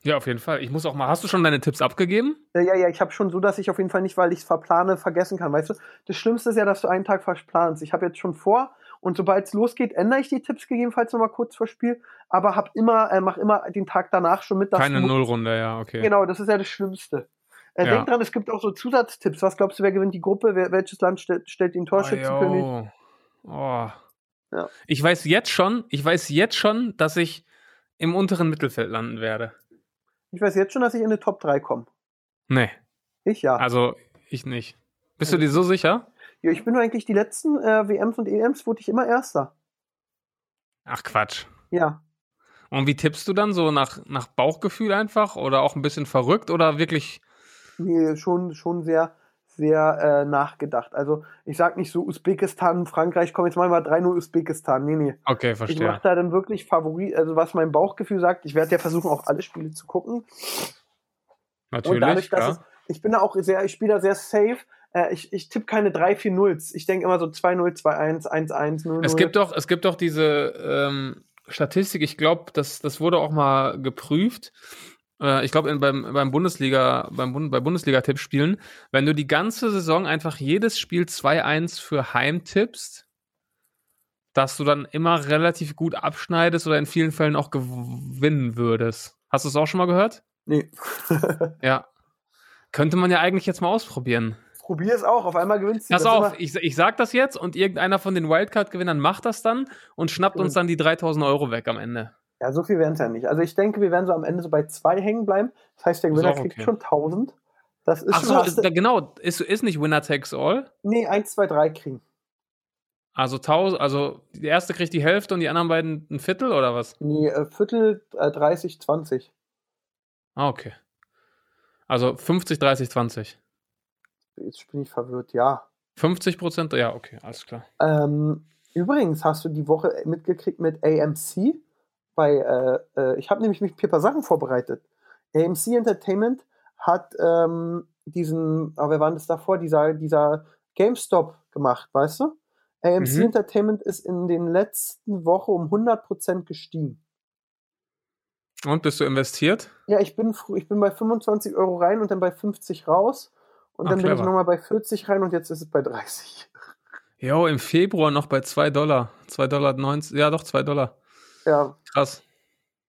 Ja, auf jeden Fall. Ich muss auch mal. Hast du schon deine Tipps abgegeben? Ja, ja, ja ich habe schon so, dass ich auf jeden Fall nicht, weil ich es verplane, vergessen kann. Weißt du, das Schlimmste ist ja, dass du einen Tag verplanst. Ich habe jetzt schon vor und sobald es losgeht, ändere ich die Tipps gegebenenfalls nochmal kurz vor Spiel, aber hab immer, äh, mach immer den Tag danach schon mit. Keine Nullrunde, ja, okay. Genau, das ist ja das Schlimmste. Äh, ja. Denk dran, es gibt auch so Zusatztipps. Was glaubst du, wer gewinnt die Gruppe? Wer, welches Land stellt, stellt den Torschützenkönig? Oh, oh. Ja. Ich weiß jetzt schon, ich weiß jetzt schon, dass ich im unteren Mittelfeld landen werde. Ich weiß jetzt schon, dass ich in die Top 3 komme. Nee. Ich ja. Also, ich nicht. Bist also, du dir so sicher? Ja, ich bin eigentlich die letzten äh, WMs und EMs wurde ich immer Erster. Ach Quatsch. Ja. Und wie tippst du dann so nach, nach Bauchgefühl einfach oder auch ein bisschen verrückt oder wirklich? Nee, schon, schon sehr, sehr äh, nachgedacht. Also ich sag nicht so Usbekistan, Frankreich, komm jetzt mal mal 3-0 Usbekistan. Nee, nee. Okay, verstehe. Ich mach da dann wirklich Favorit, also was mein Bauchgefühl sagt. Ich werde ja versuchen, auch alle Spiele zu gucken. Natürlich, Und dadurch, dass es, ich bin da auch sehr, ich spiele da sehr safe. Äh, ich, ich tippe keine 3-4 Nulls. Ich denke immer so 2-0, 2-1, 1-1, 0-0. Es gibt doch, es gibt doch diese ähm, Statistik, ich glaube, das, das wurde auch mal geprüft ich glaube, beim, beim Bundesliga, beim bei Bundesliga-Tippspielen, wenn du die ganze Saison einfach jedes Spiel 2-1 für Heim tippst, dass du dann immer relativ gut abschneidest oder in vielen Fällen auch gewinnen würdest. Hast du es auch schon mal gehört? Nee. ja. Könnte man ja eigentlich jetzt mal ausprobieren. Probier es auch, auf einmal gewinnst du. Pass auf, ich, ich sag das jetzt und irgendeiner von den Wildcard-Gewinnern macht das dann und schnappt uns dann die 3000 Euro weg am Ende. Ja, so viel werden es ja nicht. Also ich denke, wir werden so am Ende so bei zwei hängen bleiben. Das heißt, der Gewinner okay. kriegt schon 1000. Das ist Ach so, ist, genau. Ist, ist nicht Winner takes all? Nee, 1, 2, 3 kriegen. Also 1000, also die erste kriegt die Hälfte und die anderen beiden ein Viertel oder was? Nee, äh, Viertel äh, 30, 20. Ah, okay. Also 50, 30, 20. Jetzt bin ich verwirrt, ja. 50 Prozent? Ja, okay, alles klar. Ähm, übrigens, hast du die Woche mitgekriegt mit AMC? Bei, äh, äh, ich habe nämlich mich ein paar Sachen vorbereitet. AMC Entertainment hat ähm, diesen, aber wer war das davor, dieser, dieser GameStop gemacht, weißt du? AMC mhm. Entertainment ist in den letzten Wochen um 100% gestiegen. Und bist du investiert? Ja, ich bin, ich bin bei 25 Euro rein und dann bei 50 raus. Und ah, dann clever. bin ich nochmal bei 40 rein und jetzt ist es bei 30. Jo, im Februar noch bei 2 Dollar. 2 Dollar 90, ja doch, 2 Dollar. Ja. Krass.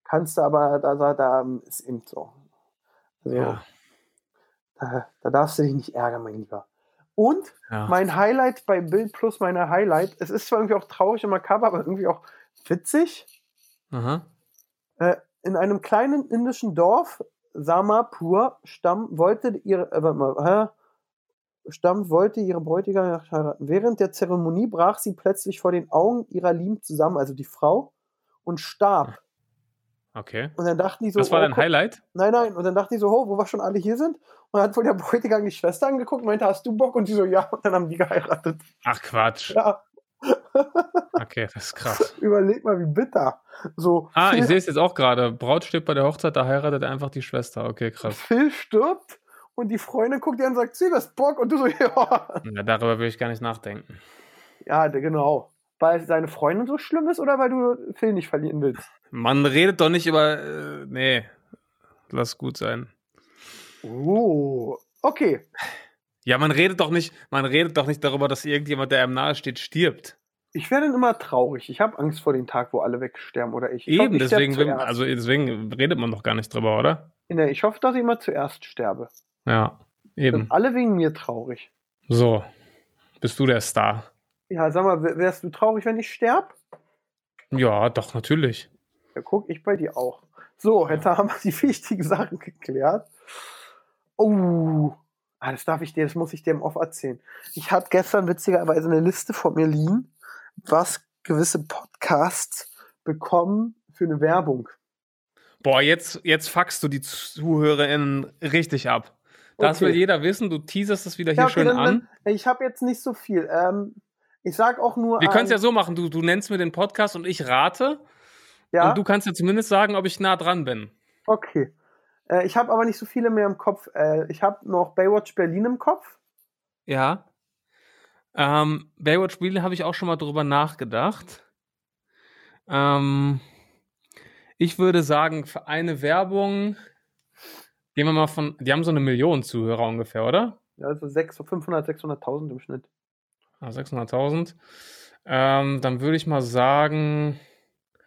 Kannst du aber, da, da, da ist eben so. Also, ja. da, da darfst du dich nicht ärgern, mein Lieber. Und ja. mein Highlight bei Bild Plus, meine Highlight, es ist zwar irgendwie auch traurig im Makaber, aber irgendwie auch witzig. Äh, in einem kleinen indischen Dorf, Samapur, Stamm wollte ihre, äh, warte mal, äh, Stamm wollte ihre Bräutigam heiraten. Während der Zeremonie brach sie plötzlich vor den Augen ihrer Lieben zusammen, also die Frau, und starb. Okay. Und dann dachten die so. Das war oh, dein Highlight? Nein, nein. Und dann dachten die so, oh, wo wir schon alle hier sind. Und dann hat wohl der Bräutigam die Schwester angeguckt und meinte, hast du Bock? Und die so, ja. Und dann haben die geheiratet. Ach Quatsch. Ja. okay, das ist krass. Überleg mal, wie bitter. So, ah, Phil, ich sehe es jetzt auch gerade. Braut stirbt bei der Hochzeit, da heiratet einfach die Schwester. Okay, krass. Phil stirbt und die Freundin guckt dir an und sagt, sie das Bock. Und du so, ja. ja darüber will ich gar nicht nachdenken. Ja, genau. Weil seine Freundin so schlimm ist oder weil du Phil nicht verlieren willst? Man redet doch nicht über. Äh, nee. Lass gut sein. Oh, okay. Ja, man redet doch nicht, man redet doch nicht darüber, dass irgendjemand, der einem nahe steht, stirbt. Ich werde dann immer traurig. Ich habe Angst vor dem Tag, wo alle wegsterben oder ich. ich Eben, deswegen, will, also deswegen redet man doch gar nicht drüber, oder? Nee, ich hoffe, dass ich immer zuerst sterbe. Ja, eben. Sind alle wegen mir traurig. So, bist du der Star. Ja, sag mal, wärst du traurig, wenn ich sterb? Ja, doch, natürlich. Ja, guck, ich bei dir auch. So, jetzt haben wir die wichtigen Sachen geklärt. Oh, ah, das darf ich dir, das muss ich dir im Off erzählen. Ich hatte gestern witzigerweise eine Liste vor mir liegen, was gewisse Podcasts bekommen für eine Werbung. Boah, jetzt, jetzt fuckst du die ZuhörerInnen richtig ab. Das okay. will jeder wissen. Du teaserst das wieder hier ja, okay, schön dann, an. ich habe jetzt nicht so viel. Ähm, ich sag auch nur. Wir können es ja so machen. Du, du nennst mir den Podcast und ich rate. Ja. Und du kannst ja zumindest sagen, ob ich nah dran bin. Okay. Äh, ich habe aber nicht so viele mehr im Kopf. Äh, ich habe noch Baywatch Berlin im Kopf. Ja. Ähm, Baywatch Berlin habe ich auch schon mal drüber nachgedacht. Ähm, ich würde sagen, für eine Werbung gehen wir mal von, die haben so eine Million Zuhörer ungefähr, oder? Ja, also 500, 600.000 im Schnitt. Ah, 600.000. Ähm, dann würde ich mal sagen,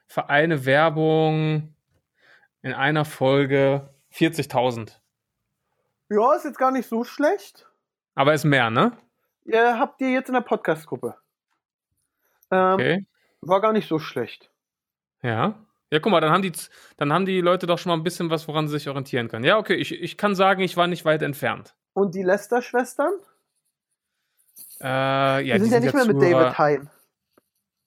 für eine Werbung in einer Folge 40.000. Ja, ist jetzt gar nicht so schlecht. Aber ist mehr, ne? Ja, habt ihr jetzt in der Podcast-Gruppe. Ähm, okay. War gar nicht so schlecht. Ja. Ja, guck mal, dann haben, die, dann haben die Leute doch schon mal ein bisschen was, woran sie sich orientieren können. Ja, okay, ich, ich kann sagen, ich war nicht weit entfernt. Und die Lester-Schwestern? Äh, ja, die sind ja nicht mehr mit David Hein.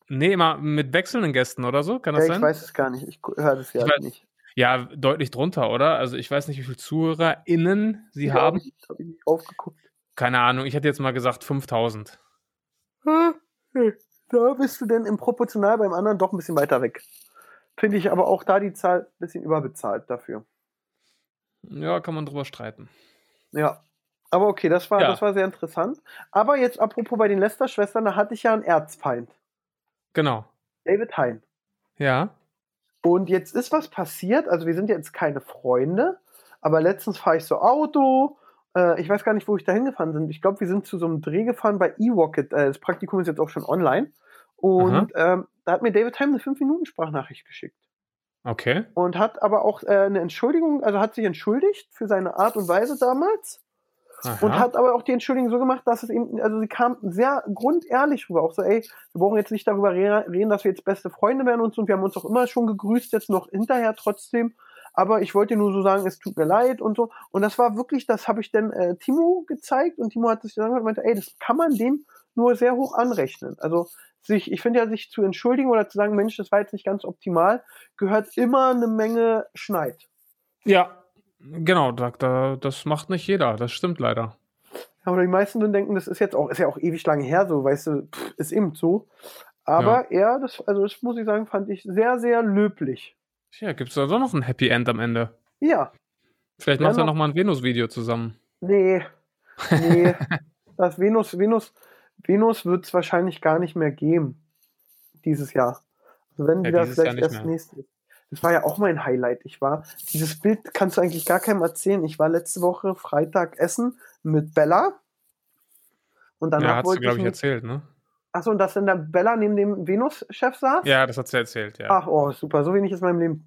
Nee, immer mit wechselnden Gästen oder so, kann das ja, sein? Ich weiß es gar nicht, ich höre das ja weiß, nicht. Ja, deutlich drunter, oder? Also ich weiß nicht, wie viele ZuhörerInnen sie ja, haben. Ich habe nicht aufgeguckt. Keine Ahnung, ich hätte jetzt mal gesagt 5000. Hm, da bist du denn im Proportional beim anderen doch ein bisschen weiter weg. Finde ich aber auch da die Zahl ein bisschen überbezahlt dafür. Ja, kann man drüber streiten. Ja. Aber okay, das war, ja. das war sehr interessant. Aber jetzt apropos bei den Lester-Schwestern, da hatte ich ja einen Erzfeind. Genau. David Hein. Ja. Und jetzt ist was passiert. Also, wir sind jetzt keine Freunde, aber letztens fahre ich so Auto. Äh, ich weiß gar nicht, wo ich da hingefahren bin. Ich glaube, wir sind zu so einem Dreh gefahren bei eRocket. Äh, das Praktikum ist jetzt auch schon online. Und ähm, da hat mir David Hein eine 5-Minuten-Sprachnachricht geschickt. Okay. Und hat aber auch äh, eine Entschuldigung, also hat sich entschuldigt für seine Art und Weise damals. Aha. Und hat aber auch die Entschuldigung so gemacht, dass es eben, also sie kam sehr grundehrlich rüber, auch so, ey, wir brauchen jetzt nicht darüber reden, dass wir jetzt beste Freunde werden und so, und wir haben uns auch immer schon gegrüßt, jetzt noch hinterher trotzdem, aber ich wollte nur so sagen, es tut mir leid und so, und das war wirklich, das habe ich dann äh, Timo gezeigt, und Timo hat sich dann und meinte, ey, das kann man dem nur sehr hoch anrechnen, also sich, ich finde ja, sich zu entschuldigen oder zu sagen, Mensch, das war jetzt nicht ganz optimal, gehört immer eine Menge Schneid. Ja, Genau, da, da, das macht nicht jeder, das stimmt leider. Aber die meisten denken, das ist jetzt auch, ist ja auch ewig lange her, so, weißt du, pff, ist eben so. Aber ja. er, das, also das muss ich sagen, fand ich sehr, sehr löblich. Tja, gibt es da doch noch ein Happy End am Ende? Ja. Vielleicht macht er noch mal ein Venus-Video zusammen. Nee. Nee. das Venus, Venus, Venus wird es wahrscheinlich gar nicht mehr geben. Dieses Jahr. Also wenn ja, wieder vielleicht erst nächstes. Das war ja auch mein Highlight. Ich war, dieses Bild kannst du eigentlich gar keinem erzählen. Ich war letzte Woche Freitag essen mit Bella. Und danach ja, hat wollte glaube ich, erzählt, ne? Achso, und dass dann der Bella neben dem Venus-Chef saß? Ja, das hat sie erzählt, ja. Ach, oh, super. So wenig ist in meinem Leben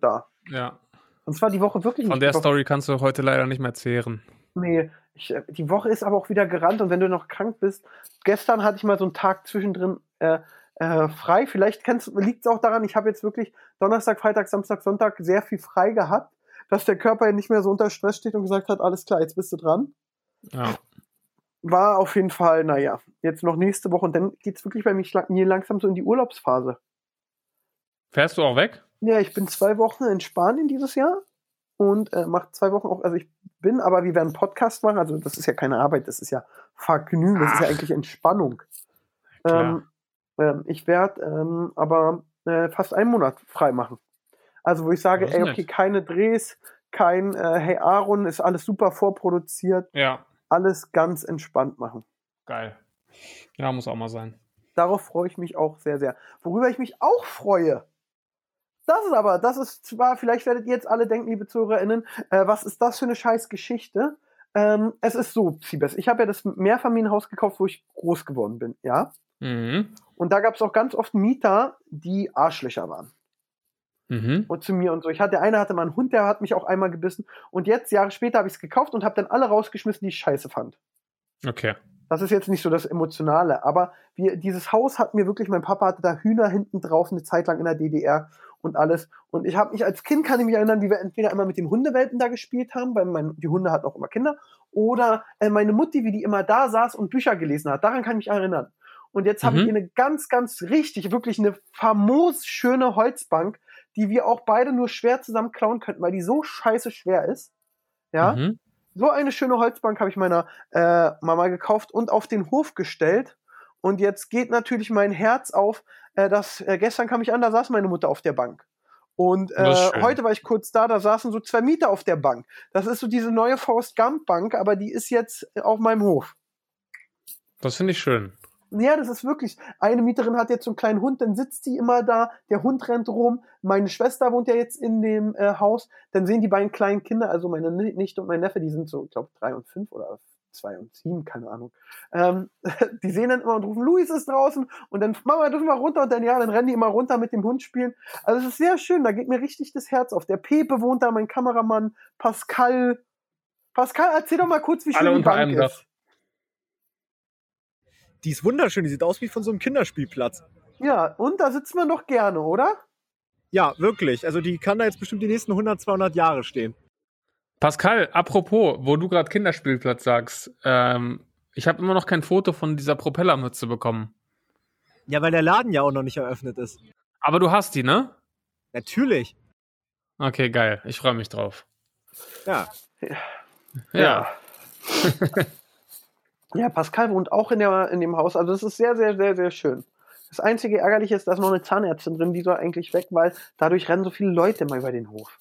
da. Ja. Und zwar die Woche wirklich nicht. Von der Story kannst du heute leider nicht mehr zehren. Nee, ich, die Woche ist aber auch wieder gerannt und wenn du noch krank bist, gestern hatte ich mal so einen Tag zwischendrin, äh, äh, frei. Vielleicht liegt es auch daran, ich habe jetzt wirklich Donnerstag, Freitag, Samstag, Sonntag sehr viel frei gehabt, dass der Körper nicht mehr so unter Stress steht und gesagt hat, alles klar, jetzt bist du dran. Ja. War auf jeden Fall, naja, jetzt noch nächste Woche und dann geht es wirklich bei mir langsam so in die Urlaubsphase. Fährst du auch weg? Ja, ich bin zwei Wochen in Spanien dieses Jahr und äh, mache zwei Wochen auch, also ich bin, aber wir werden einen Podcast machen, also das ist ja keine Arbeit, das ist ja Vergnügen, das ist ja eigentlich Entspannung. Ähm, ähm, ich werde ähm, aber äh, fast einen Monat frei machen. Also wo ich sage, ey, okay, nett. keine Drehs, kein äh, Hey Aaron, ist alles super vorproduziert. Ja. Alles ganz entspannt machen. Geil. Ja, muss auch mal sein. Darauf freue ich mich auch sehr, sehr. Worüber ich mich auch freue, das ist aber, das ist zwar, vielleicht werdet ihr jetzt alle denken, liebe ZuhörerInnen, äh, was ist das für eine scheiß Geschichte? Ähm, es ist so, Siebes, ich habe ja das Mehrfamilienhaus gekauft, wo ich groß geworden bin, ja? Mhm. Und da gab es auch ganz oft Mieter, die Arschlöcher waren. Mhm. Und zu mir und so. Ich hatte, der eine hatte mal einen Hund, der hat mich auch einmal gebissen. Und jetzt, Jahre später, habe ich es gekauft und habe dann alle rausgeschmissen, die ich scheiße fand. Okay. Das ist jetzt nicht so das Emotionale, aber wir, dieses Haus hat mir wirklich, mein Papa hatte da Hühner hinten drauf eine Zeit lang in der DDR und alles. Und ich habe mich als Kind, kann ich mich erinnern, wie wir entweder immer mit den Hundewelpen da gespielt haben, weil mein, die Hunde hatten auch immer Kinder, oder äh, meine Mutti, wie die immer da saß und Bücher gelesen hat. Daran kann ich mich erinnern. Und jetzt mhm. habe ich hier eine ganz, ganz richtig, wirklich eine famos schöne Holzbank, die wir auch beide nur schwer zusammen klauen könnten, weil die so scheiße schwer ist. Ja. Mhm. So eine schöne Holzbank habe ich meiner äh, Mama gekauft und auf den Hof gestellt. Und jetzt geht natürlich mein Herz auf, äh, dass äh, gestern kam ich an, da saß meine Mutter auf der Bank. Und äh, heute war ich kurz da, da saßen so zwei Mieter auf der Bank. Das ist so diese neue Forrest Gump Bank, aber die ist jetzt auf meinem Hof. Das finde ich schön. Ja, das ist wirklich. Eine Mieterin hat jetzt so einen kleinen Hund, dann sitzt die immer da, der Hund rennt rum. Meine Schwester wohnt ja jetzt in dem äh, Haus. Dann sehen die beiden kleinen Kinder, also meine Nichte und mein Neffe, die sind so, ich glaube, drei und fünf oder zwei und sieben, keine Ahnung. Ähm, die sehen dann immer und rufen, Luis ist draußen und dann, Mama, dürfen wir runter und dann, ja, dann rennen die immer runter mit dem Hund spielen. Also es ist sehr schön, da geht mir richtig das Herz auf. Der Pepe wohnt da, mein Kameramann, Pascal. Pascal, erzähl doch mal kurz, wie schön Alle die Bank ist. Die ist wunderschön, die sieht aus wie von so einem Kinderspielplatz. Ja, und da sitzt man doch gerne, oder? Ja, wirklich. Also die kann da jetzt bestimmt die nächsten 100, 200 Jahre stehen. Pascal, apropos, wo du gerade Kinderspielplatz sagst, ähm, ich habe immer noch kein Foto von dieser Propellermütze bekommen. Ja, weil der Laden ja auch noch nicht eröffnet ist. Aber du hast die, ne? Natürlich. Okay, geil. Ich freue mich drauf. Ja. Ja. ja. Ja, Pascal wohnt auch in, der, in dem Haus. Also es ist sehr, sehr, sehr, sehr schön. Das einzige Ärgerliche ist, da ist noch eine Zahnärztin drin, die soll eigentlich weg, weil dadurch rennen so viele Leute immer über den Hof.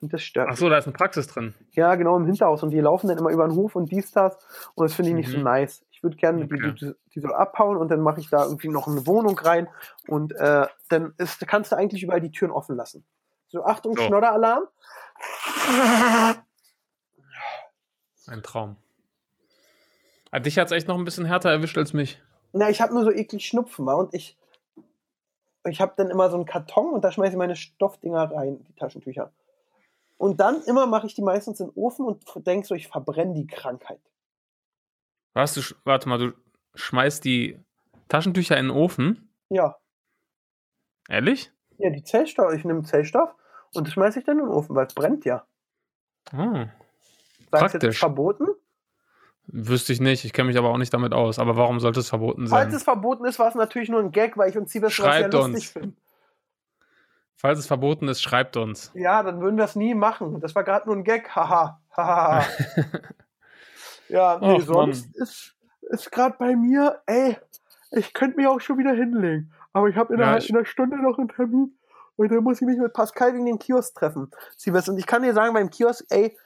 Und das stört. Ach so, da ist eine Praxis drin. Ja, genau, im Hinterhaus. Und die laufen dann immer über den Hof und dies, das. Und das finde ich nicht mhm. so nice. Ich würde gerne, okay. die, die, soll abhauen und dann mache ich da irgendwie noch eine Wohnung rein. Und äh, dann ist, kannst du eigentlich überall die Türen offen lassen. So, Achtung, so. Schnodderalarm. Ein Traum. Ah, dich hat es echt noch ein bisschen härter erwischt als mich. Na, ich habe nur so eklig Schnupfen, war und ich. Ich habe dann immer so einen Karton und da schmeiße ich meine Stoffdinger rein, die Taschentücher. Und dann immer mache ich die meistens in den Ofen und denke so, ich verbrenne die Krankheit. Was? Du, warte mal, du schmeißt die Taschentücher in den Ofen? Ja. Ehrlich? Ja, die Zellstoff, ich nehme Zellstoff und das schmeiße ich dann in den Ofen, weil es brennt ja. Sagst Praktisch. Jetzt verboten? Wüsste ich nicht, ich kenne mich aber auch nicht damit aus. Aber warum sollte es verboten sein? Falls es verboten ist, war es natürlich nur ein Gag, weil ich uns Siebes schreibt ja finde. Falls es verboten ist, schreibt uns. Ja, dann würden wir es nie machen. Das war gerade nur ein Gag. Haha. Haha. ja, nee, Och, sonst Mann. ist, ist gerade bei mir, ey, ich könnte mich auch schon wieder hinlegen. Aber ich habe in, ja, in einer Stunde noch einen Termin und dann muss ich mich mit Pascal wegen dem Kiosk treffen. Siebes. Und ich kann dir sagen, beim Kiosk, ey,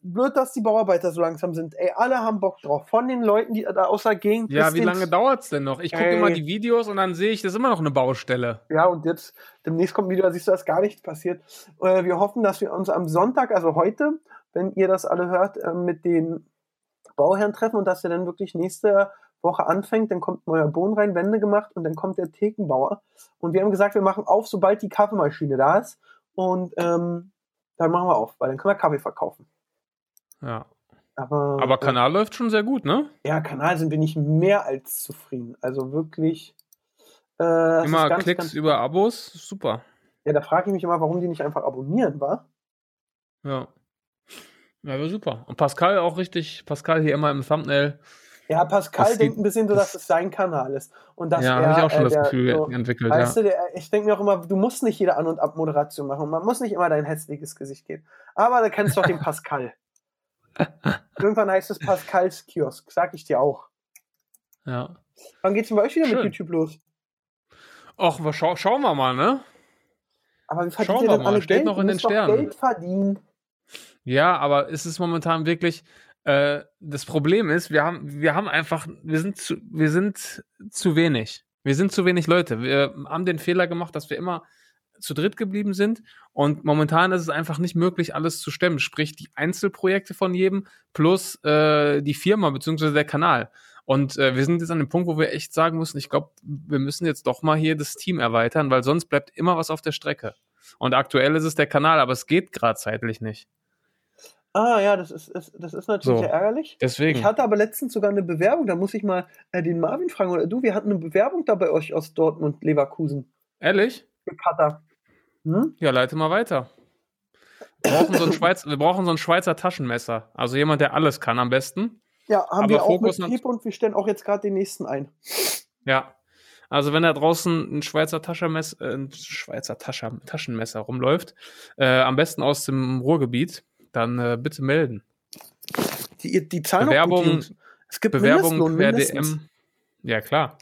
blöd, dass die Bauarbeiter so langsam sind. Ey, alle haben Bock drauf. Von den Leuten, die da außer Gegend. Ja, wie lange dauert es denn noch? Ich gucke immer die Videos und dann sehe ich, das ist immer noch eine Baustelle. Ja, und jetzt, demnächst kommt ein Video, da siehst du, dass gar nichts passiert. Äh, wir hoffen, dass wir uns am Sonntag, also heute, wenn ihr das alle hört, äh, mit den Bauherren treffen und dass er dann wirklich nächste Woche anfängt, dann kommt neuer Boden rein, Wände gemacht und dann kommt der Thekenbauer. Und wir haben gesagt, wir machen auf, sobald die Kaffeemaschine da ist. Und ähm, dann machen wir auf, weil dann können wir Kaffee verkaufen. Ja. Aber, Aber äh, Kanal äh, läuft schon sehr gut, ne? Ja, Kanal sind wir nicht mehr als zufrieden. Also wirklich. Äh, immer ganz, Klicks ganz über Abos, super. Ja, da frage ich mich immer, warum die nicht einfach abonnieren, wa? Ja. Ja, aber super. Und Pascal auch richtig, Pascal hier immer im Thumbnail. Ja, Pascal denkt ein bisschen so, dass es sein Kanal ist. Und dass ja, habe ich auch schon äh, das der, Gefühl so, entwickelt. Weißt ja. du, der, ich denke mir auch immer, du musst nicht jede An- und Abmoderation machen. Man muss nicht immer dein hässliches Gesicht geben. Aber da kennst du doch den Pascal. Irgendwann heißt es Pascals Kiosk, sag ich dir auch. Ja. Wann geht's denn bei euch wieder Schön. mit YouTube los? Ach, schau, schauen wir mal, ne? Aber wie verdient ihr denn alle Steht Geld? noch in den Sternen. Geld verdienen. Ja, aber ist es momentan wirklich äh, das Problem ist, wir haben wir haben einfach wir sind zu wir sind zu wenig. Wir sind zu wenig Leute. Wir haben den Fehler gemacht, dass wir immer zu dritt geblieben sind. Und momentan ist es einfach nicht möglich, alles zu stemmen. Sprich, die Einzelprojekte von jedem plus äh, die Firma bzw. der Kanal. Und äh, wir sind jetzt an dem Punkt, wo wir echt sagen müssen, ich glaube, wir müssen jetzt doch mal hier das Team erweitern, weil sonst bleibt immer was auf der Strecke. Und aktuell ist es der Kanal, aber es geht gerade zeitlich nicht. Ah ja, das ist, ist das ist natürlich so, ärgerlich. Deswegen. Ich hatte aber letztens sogar eine Bewerbung, da muss ich mal äh, den Marvin fragen oder du, wir hatten eine Bewerbung da bei euch aus Dortmund, Leverkusen. Ehrlich? Muskelkater. Hm? Ja, leite mal weiter. Wir brauchen, so ein Schweiz, wir brauchen so ein Schweizer Taschenmesser. Also jemand, der alles kann am besten. Ja, haben Aber wir auch Fokus mit Piep und wir stellen auch jetzt gerade den nächsten ein. Ja. Also wenn da draußen ein Schweizer, Taschenmesser, äh, ein Schweizer Tasche, Taschenmesser rumläuft, äh, am besten aus dem Ruhrgebiet, dann äh, bitte melden. Die, die Zahlen Bewerbung, es gibt Bewerbung per DM. Ja, klar.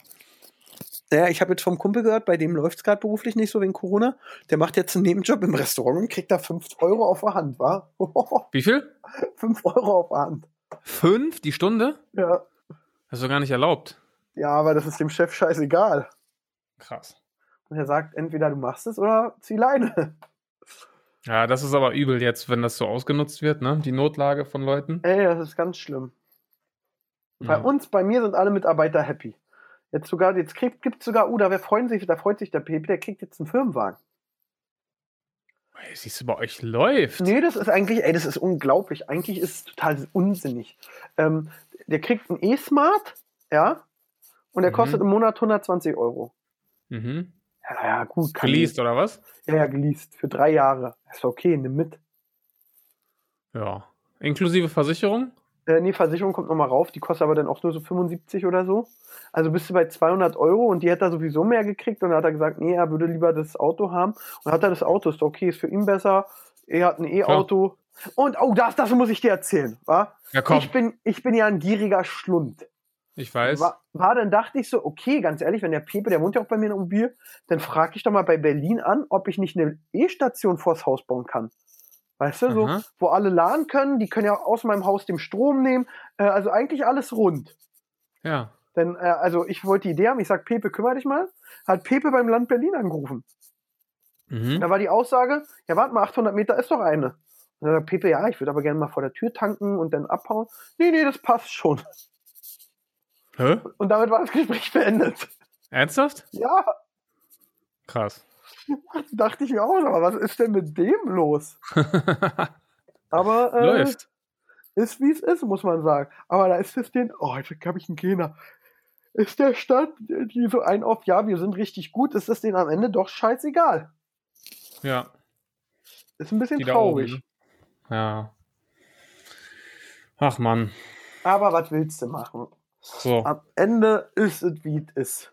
Naja, ich habe jetzt vom Kumpel gehört, bei dem läuft es gerade beruflich nicht so wegen Corona. Der macht jetzt einen Nebenjob im Restaurant und kriegt da 5 Euro auf der Hand, wa? Wie viel? 5 Euro auf der Hand. Fünf die Stunde? Ja. Das ist doch gar nicht erlaubt. Ja, aber das ist dem Chef scheißegal. Krass. Und er sagt, entweder du machst es oder zieh Leine. Ja, das ist aber übel jetzt, wenn das so ausgenutzt wird, ne? Die Notlage von Leuten. Ey, das ist ganz schlimm. Ja. Bei uns, bei mir sind alle Mitarbeiter happy. Jetzt sogar, jetzt gibt es sogar, uh, da freuen sich, da freut sich der Pepe, der kriegt jetzt einen Firmenwagen. Siehst du, bei euch läuft. Nee, das ist eigentlich, ey, das ist unglaublich. Eigentlich ist es total unsinnig. Ähm, der kriegt einen E-Smart, ja, und der mhm. kostet im Monat 120 Euro. Mhm. Ja, ja, gut. Geleast oder was? Ja, ja, geleast. Für drei Jahre. Ist okay, nimm mit. Ja. Inklusive Versicherung? Äh, nee, Versicherung kommt nochmal rauf. Die kostet aber dann auch nur so 75 oder so. Also bist du bei 200 Euro und die hätte er sowieso mehr gekriegt. Und dann hat er gesagt, nee, er würde lieber das Auto haben. Und hat er das Auto, ist okay, ist für ihn besser. Er hat ein E-Auto. Ja. Und, oh, das, das muss ich dir erzählen, wa? Ja, komm. Ich bin, ich bin ja ein gieriger Schlund. Ich weiß. War, war, dann dachte ich so, okay, ganz ehrlich, wenn der Pepe, der wohnt ja auch bei mir in Immobilie, dann frage ich doch mal bei Berlin an, ob ich nicht eine E-Station vors Haus bauen kann. Weißt du, so, wo alle laden können, die können ja aus meinem Haus den Strom nehmen, äh, also eigentlich alles rund. Ja. Denn, äh, also ich wollte die Idee haben, ich sag, Pepe, kümmere dich mal. Hat Pepe beim Land Berlin angerufen. Mhm. Da war die Aussage, ja, warte mal, 800 Meter ist doch eine. Und dann sagt Pepe, ja, ich würde aber gerne mal vor der Tür tanken und dann abhauen. Nee, nee, das passt schon. Hä? Und damit war das Gespräch beendet. Ernsthaft? Ja. Krass. Dachte ich mir auch, aber was ist denn mit dem los? aber äh, läuft. Ist wie es ist, muss man sagen. Aber da ist es den, oh, jetzt habe ich einen Kenner. Ist der Stand, die so ein auf, ja, wir sind richtig gut, ist es denen am Ende doch scheißegal. Ja. Ist ein bisschen die traurig. Ja. Ach man. Aber was willst du machen? So. Am Ende ist es, wie es ist.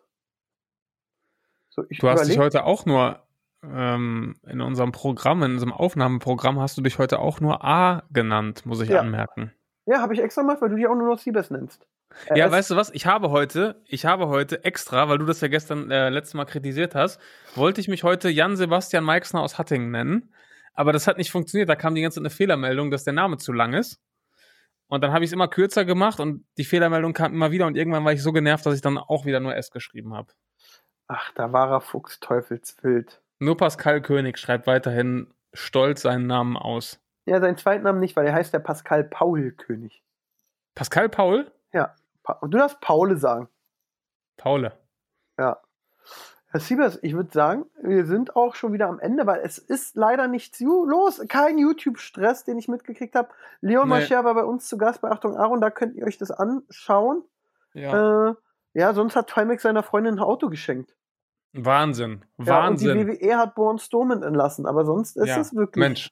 So, du hast dich heute auch nur ähm, in unserem Programm, in unserem Aufnahmeprogramm hast du dich heute auch nur A genannt, muss ich ja. anmerken. Ja, habe ich extra gemacht, weil du dich auch nur noch Siebes nennst. Äh, ja, weißt du was? Ich habe heute, ich habe heute extra, weil du das ja gestern äh, letztes Mal kritisiert hast, wollte ich mich heute Jan Sebastian Meixner aus Hattingen nennen. Aber das hat nicht funktioniert. Da kam die ganze Zeit eine Fehlermeldung, dass der Name zu lang ist. Und dann habe ich es immer kürzer gemacht und die Fehlermeldung kam immer wieder und irgendwann war ich so genervt, dass ich dann auch wieder nur S geschrieben habe. Ach, da war er Fuchs Teufelswild. Nur Pascal König schreibt weiterhin stolz seinen Namen aus. Ja, seinen zweiten Namen nicht, weil er heißt der Pascal Paul König. Pascal Paul? Ja. Und du darfst Paule sagen. Paule. Ja. Herr Siebers, ich würde sagen, wir sind auch schon wieder am Ende, weil es ist leider nichts los. Kein YouTube-Stress, den ich mitgekriegt habe. Leon nee. Mascher war bei uns zu Gast bei Achtung Aaron, da könnt ihr euch das anschauen. Ja, äh, ja sonst hat Trimax seiner Freundin ein Auto geschenkt. Wahnsinn. Wahnsinn. Ja, und die WWE hat Born Stormen entlassen, aber sonst ist ja. es wirklich. Mensch.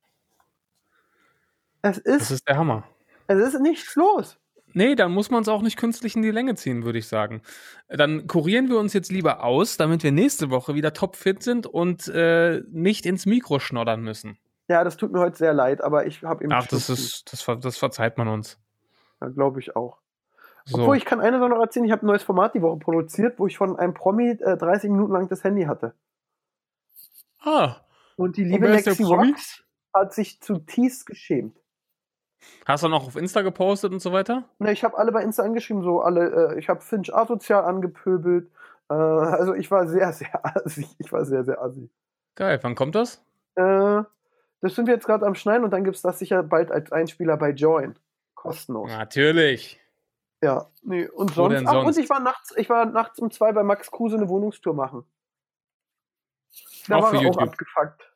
Es ist. Das ist der Hammer. Es ist nichts los. Nee, dann muss man es auch nicht künstlich in die Länge ziehen, würde ich sagen. Dann kurieren wir uns jetzt lieber aus, damit wir nächste Woche wieder topfit sind und äh, nicht ins Mikro schnoddern müssen. Ja, das tut mir heute sehr leid, aber ich habe eben. Ach, das ist, das, das verzeiht man uns. Ja, glaube ich auch. So. Obwohl, ich kann eine Sache noch erzählen, ich habe ein neues Format die Woche produziert, wo ich von einem Promi äh, 30 Minuten lang das Handy hatte. Ah. Und die liebe Lexi Rocks hat sich zutiefst geschämt. Hast du noch auf Insta gepostet und so weiter? Ne, ich habe alle bei Insta angeschrieben, so alle, äh, ich habe Finch asozial angepöbelt. Äh, also ich war sehr, sehr assi. Ich war sehr, sehr assi. Geil, wann kommt das? Äh, das sind wir jetzt gerade am Schneiden und dann gibt es das sicher bald als Einspieler bei Join. Kostenlos. Natürlich. Ja, nee, und sonst, sonst? Ach, und ich war nachts, ich war nachts um zwei bei Max Kruse eine Wohnungstour machen. Da auch war er auch abgefuckt.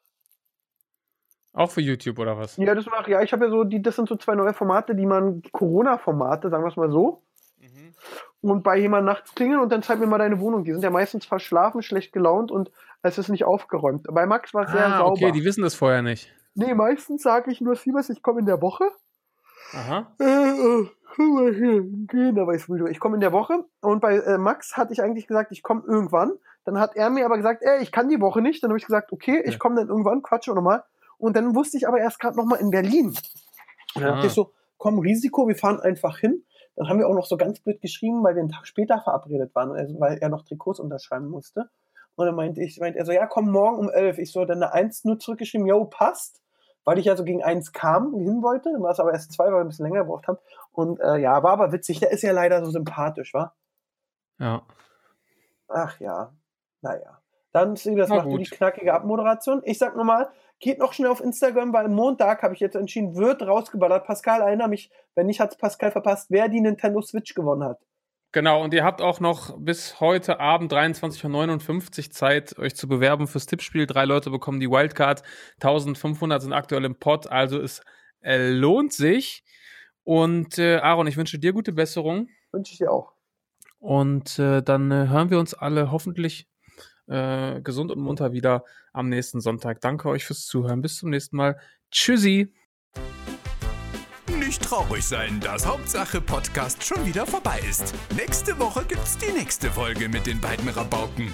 Auch für YouTube oder was? Ja, das mache ja. Ich habe ja so, die, das sind so zwei neue Formate, die man Corona-Formate, sagen wir es mal so. Mhm. und bei jemand nachts klingeln und dann zeig mir mal deine Wohnung. Die sind ja meistens verschlafen, schlecht gelaunt und es ist nicht aufgeräumt. Bei Max war es sehr ah, sauber. Okay, die wissen das vorher nicht. Nee, meistens sage ich nur, Siebes, ich komme in der Woche. Aha. Äh, gehen, aber ich, ich komme in der Woche. Und bei äh, Max hatte ich eigentlich gesagt, ich komme irgendwann. Dann hat er mir aber gesagt, ey, ich kann die Woche nicht. Dann habe ich gesagt, okay, ich komme dann irgendwann, quatsch nochmal. Und dann wusste ich aber erst gerade nochmal in Berlin. Und dann dachte ich so, komm, Risiko, wir fahren einfach hin. Dann haben wir auch noch so ganz blöd geschrieben, weil wir einen Tag später verabredet waren, also weil er noch Trikots unterschreiben musste. Und dann meinte ich, meinte er so, ja, komm morgen um elf. Ich so, dann eine Eins nur zurückgeschrieben, yo, passt. Weil ich ja so gegen eins kam, hin wollte. Dann war es aber erst zwei, weil wir ein bisschen länger gebraucht haben. Und äh, ja, war aber witzig. Der ist ja leider so sympathisch, wa? Ja. Ach ja. Naja. Dann, das macht die knackige Abmoderation. Ich sag nochmal, geht noch schnell auf Instagram, weil Montag habe ich jetzt entschieden, wird rausgeballert. Pascal, erinnere mich, wenn nicht, hat es Pascal verpasst, wer die Nintendo Switch gewonnen hat. Genau, und ihr habt auch noch bis heute Abend 23.59 Uhr Zeit, euch zu bewerben fürs Tippspiel. Drei Leute bekommen die Wildcard, 1500 sind aktuell im Pod, also es äh, lohnt sich. Und äh, Aaron, ich wünsche dir gute Besserung. Wünsche ich dir auch. Und äh, dann äh, hören wir uns alle hoffentlich äh, gesund und munter wieder am nächsten Sonntag. Danke euch fürs Zuhören. Bis zum nächsten Mal. Tschüssi. Nicht traurig sein, dass Hauptsache Podcast schon wieder vorbei ist. Nächste Woche gibt's die nächste Folge mit den beiden Rabauken.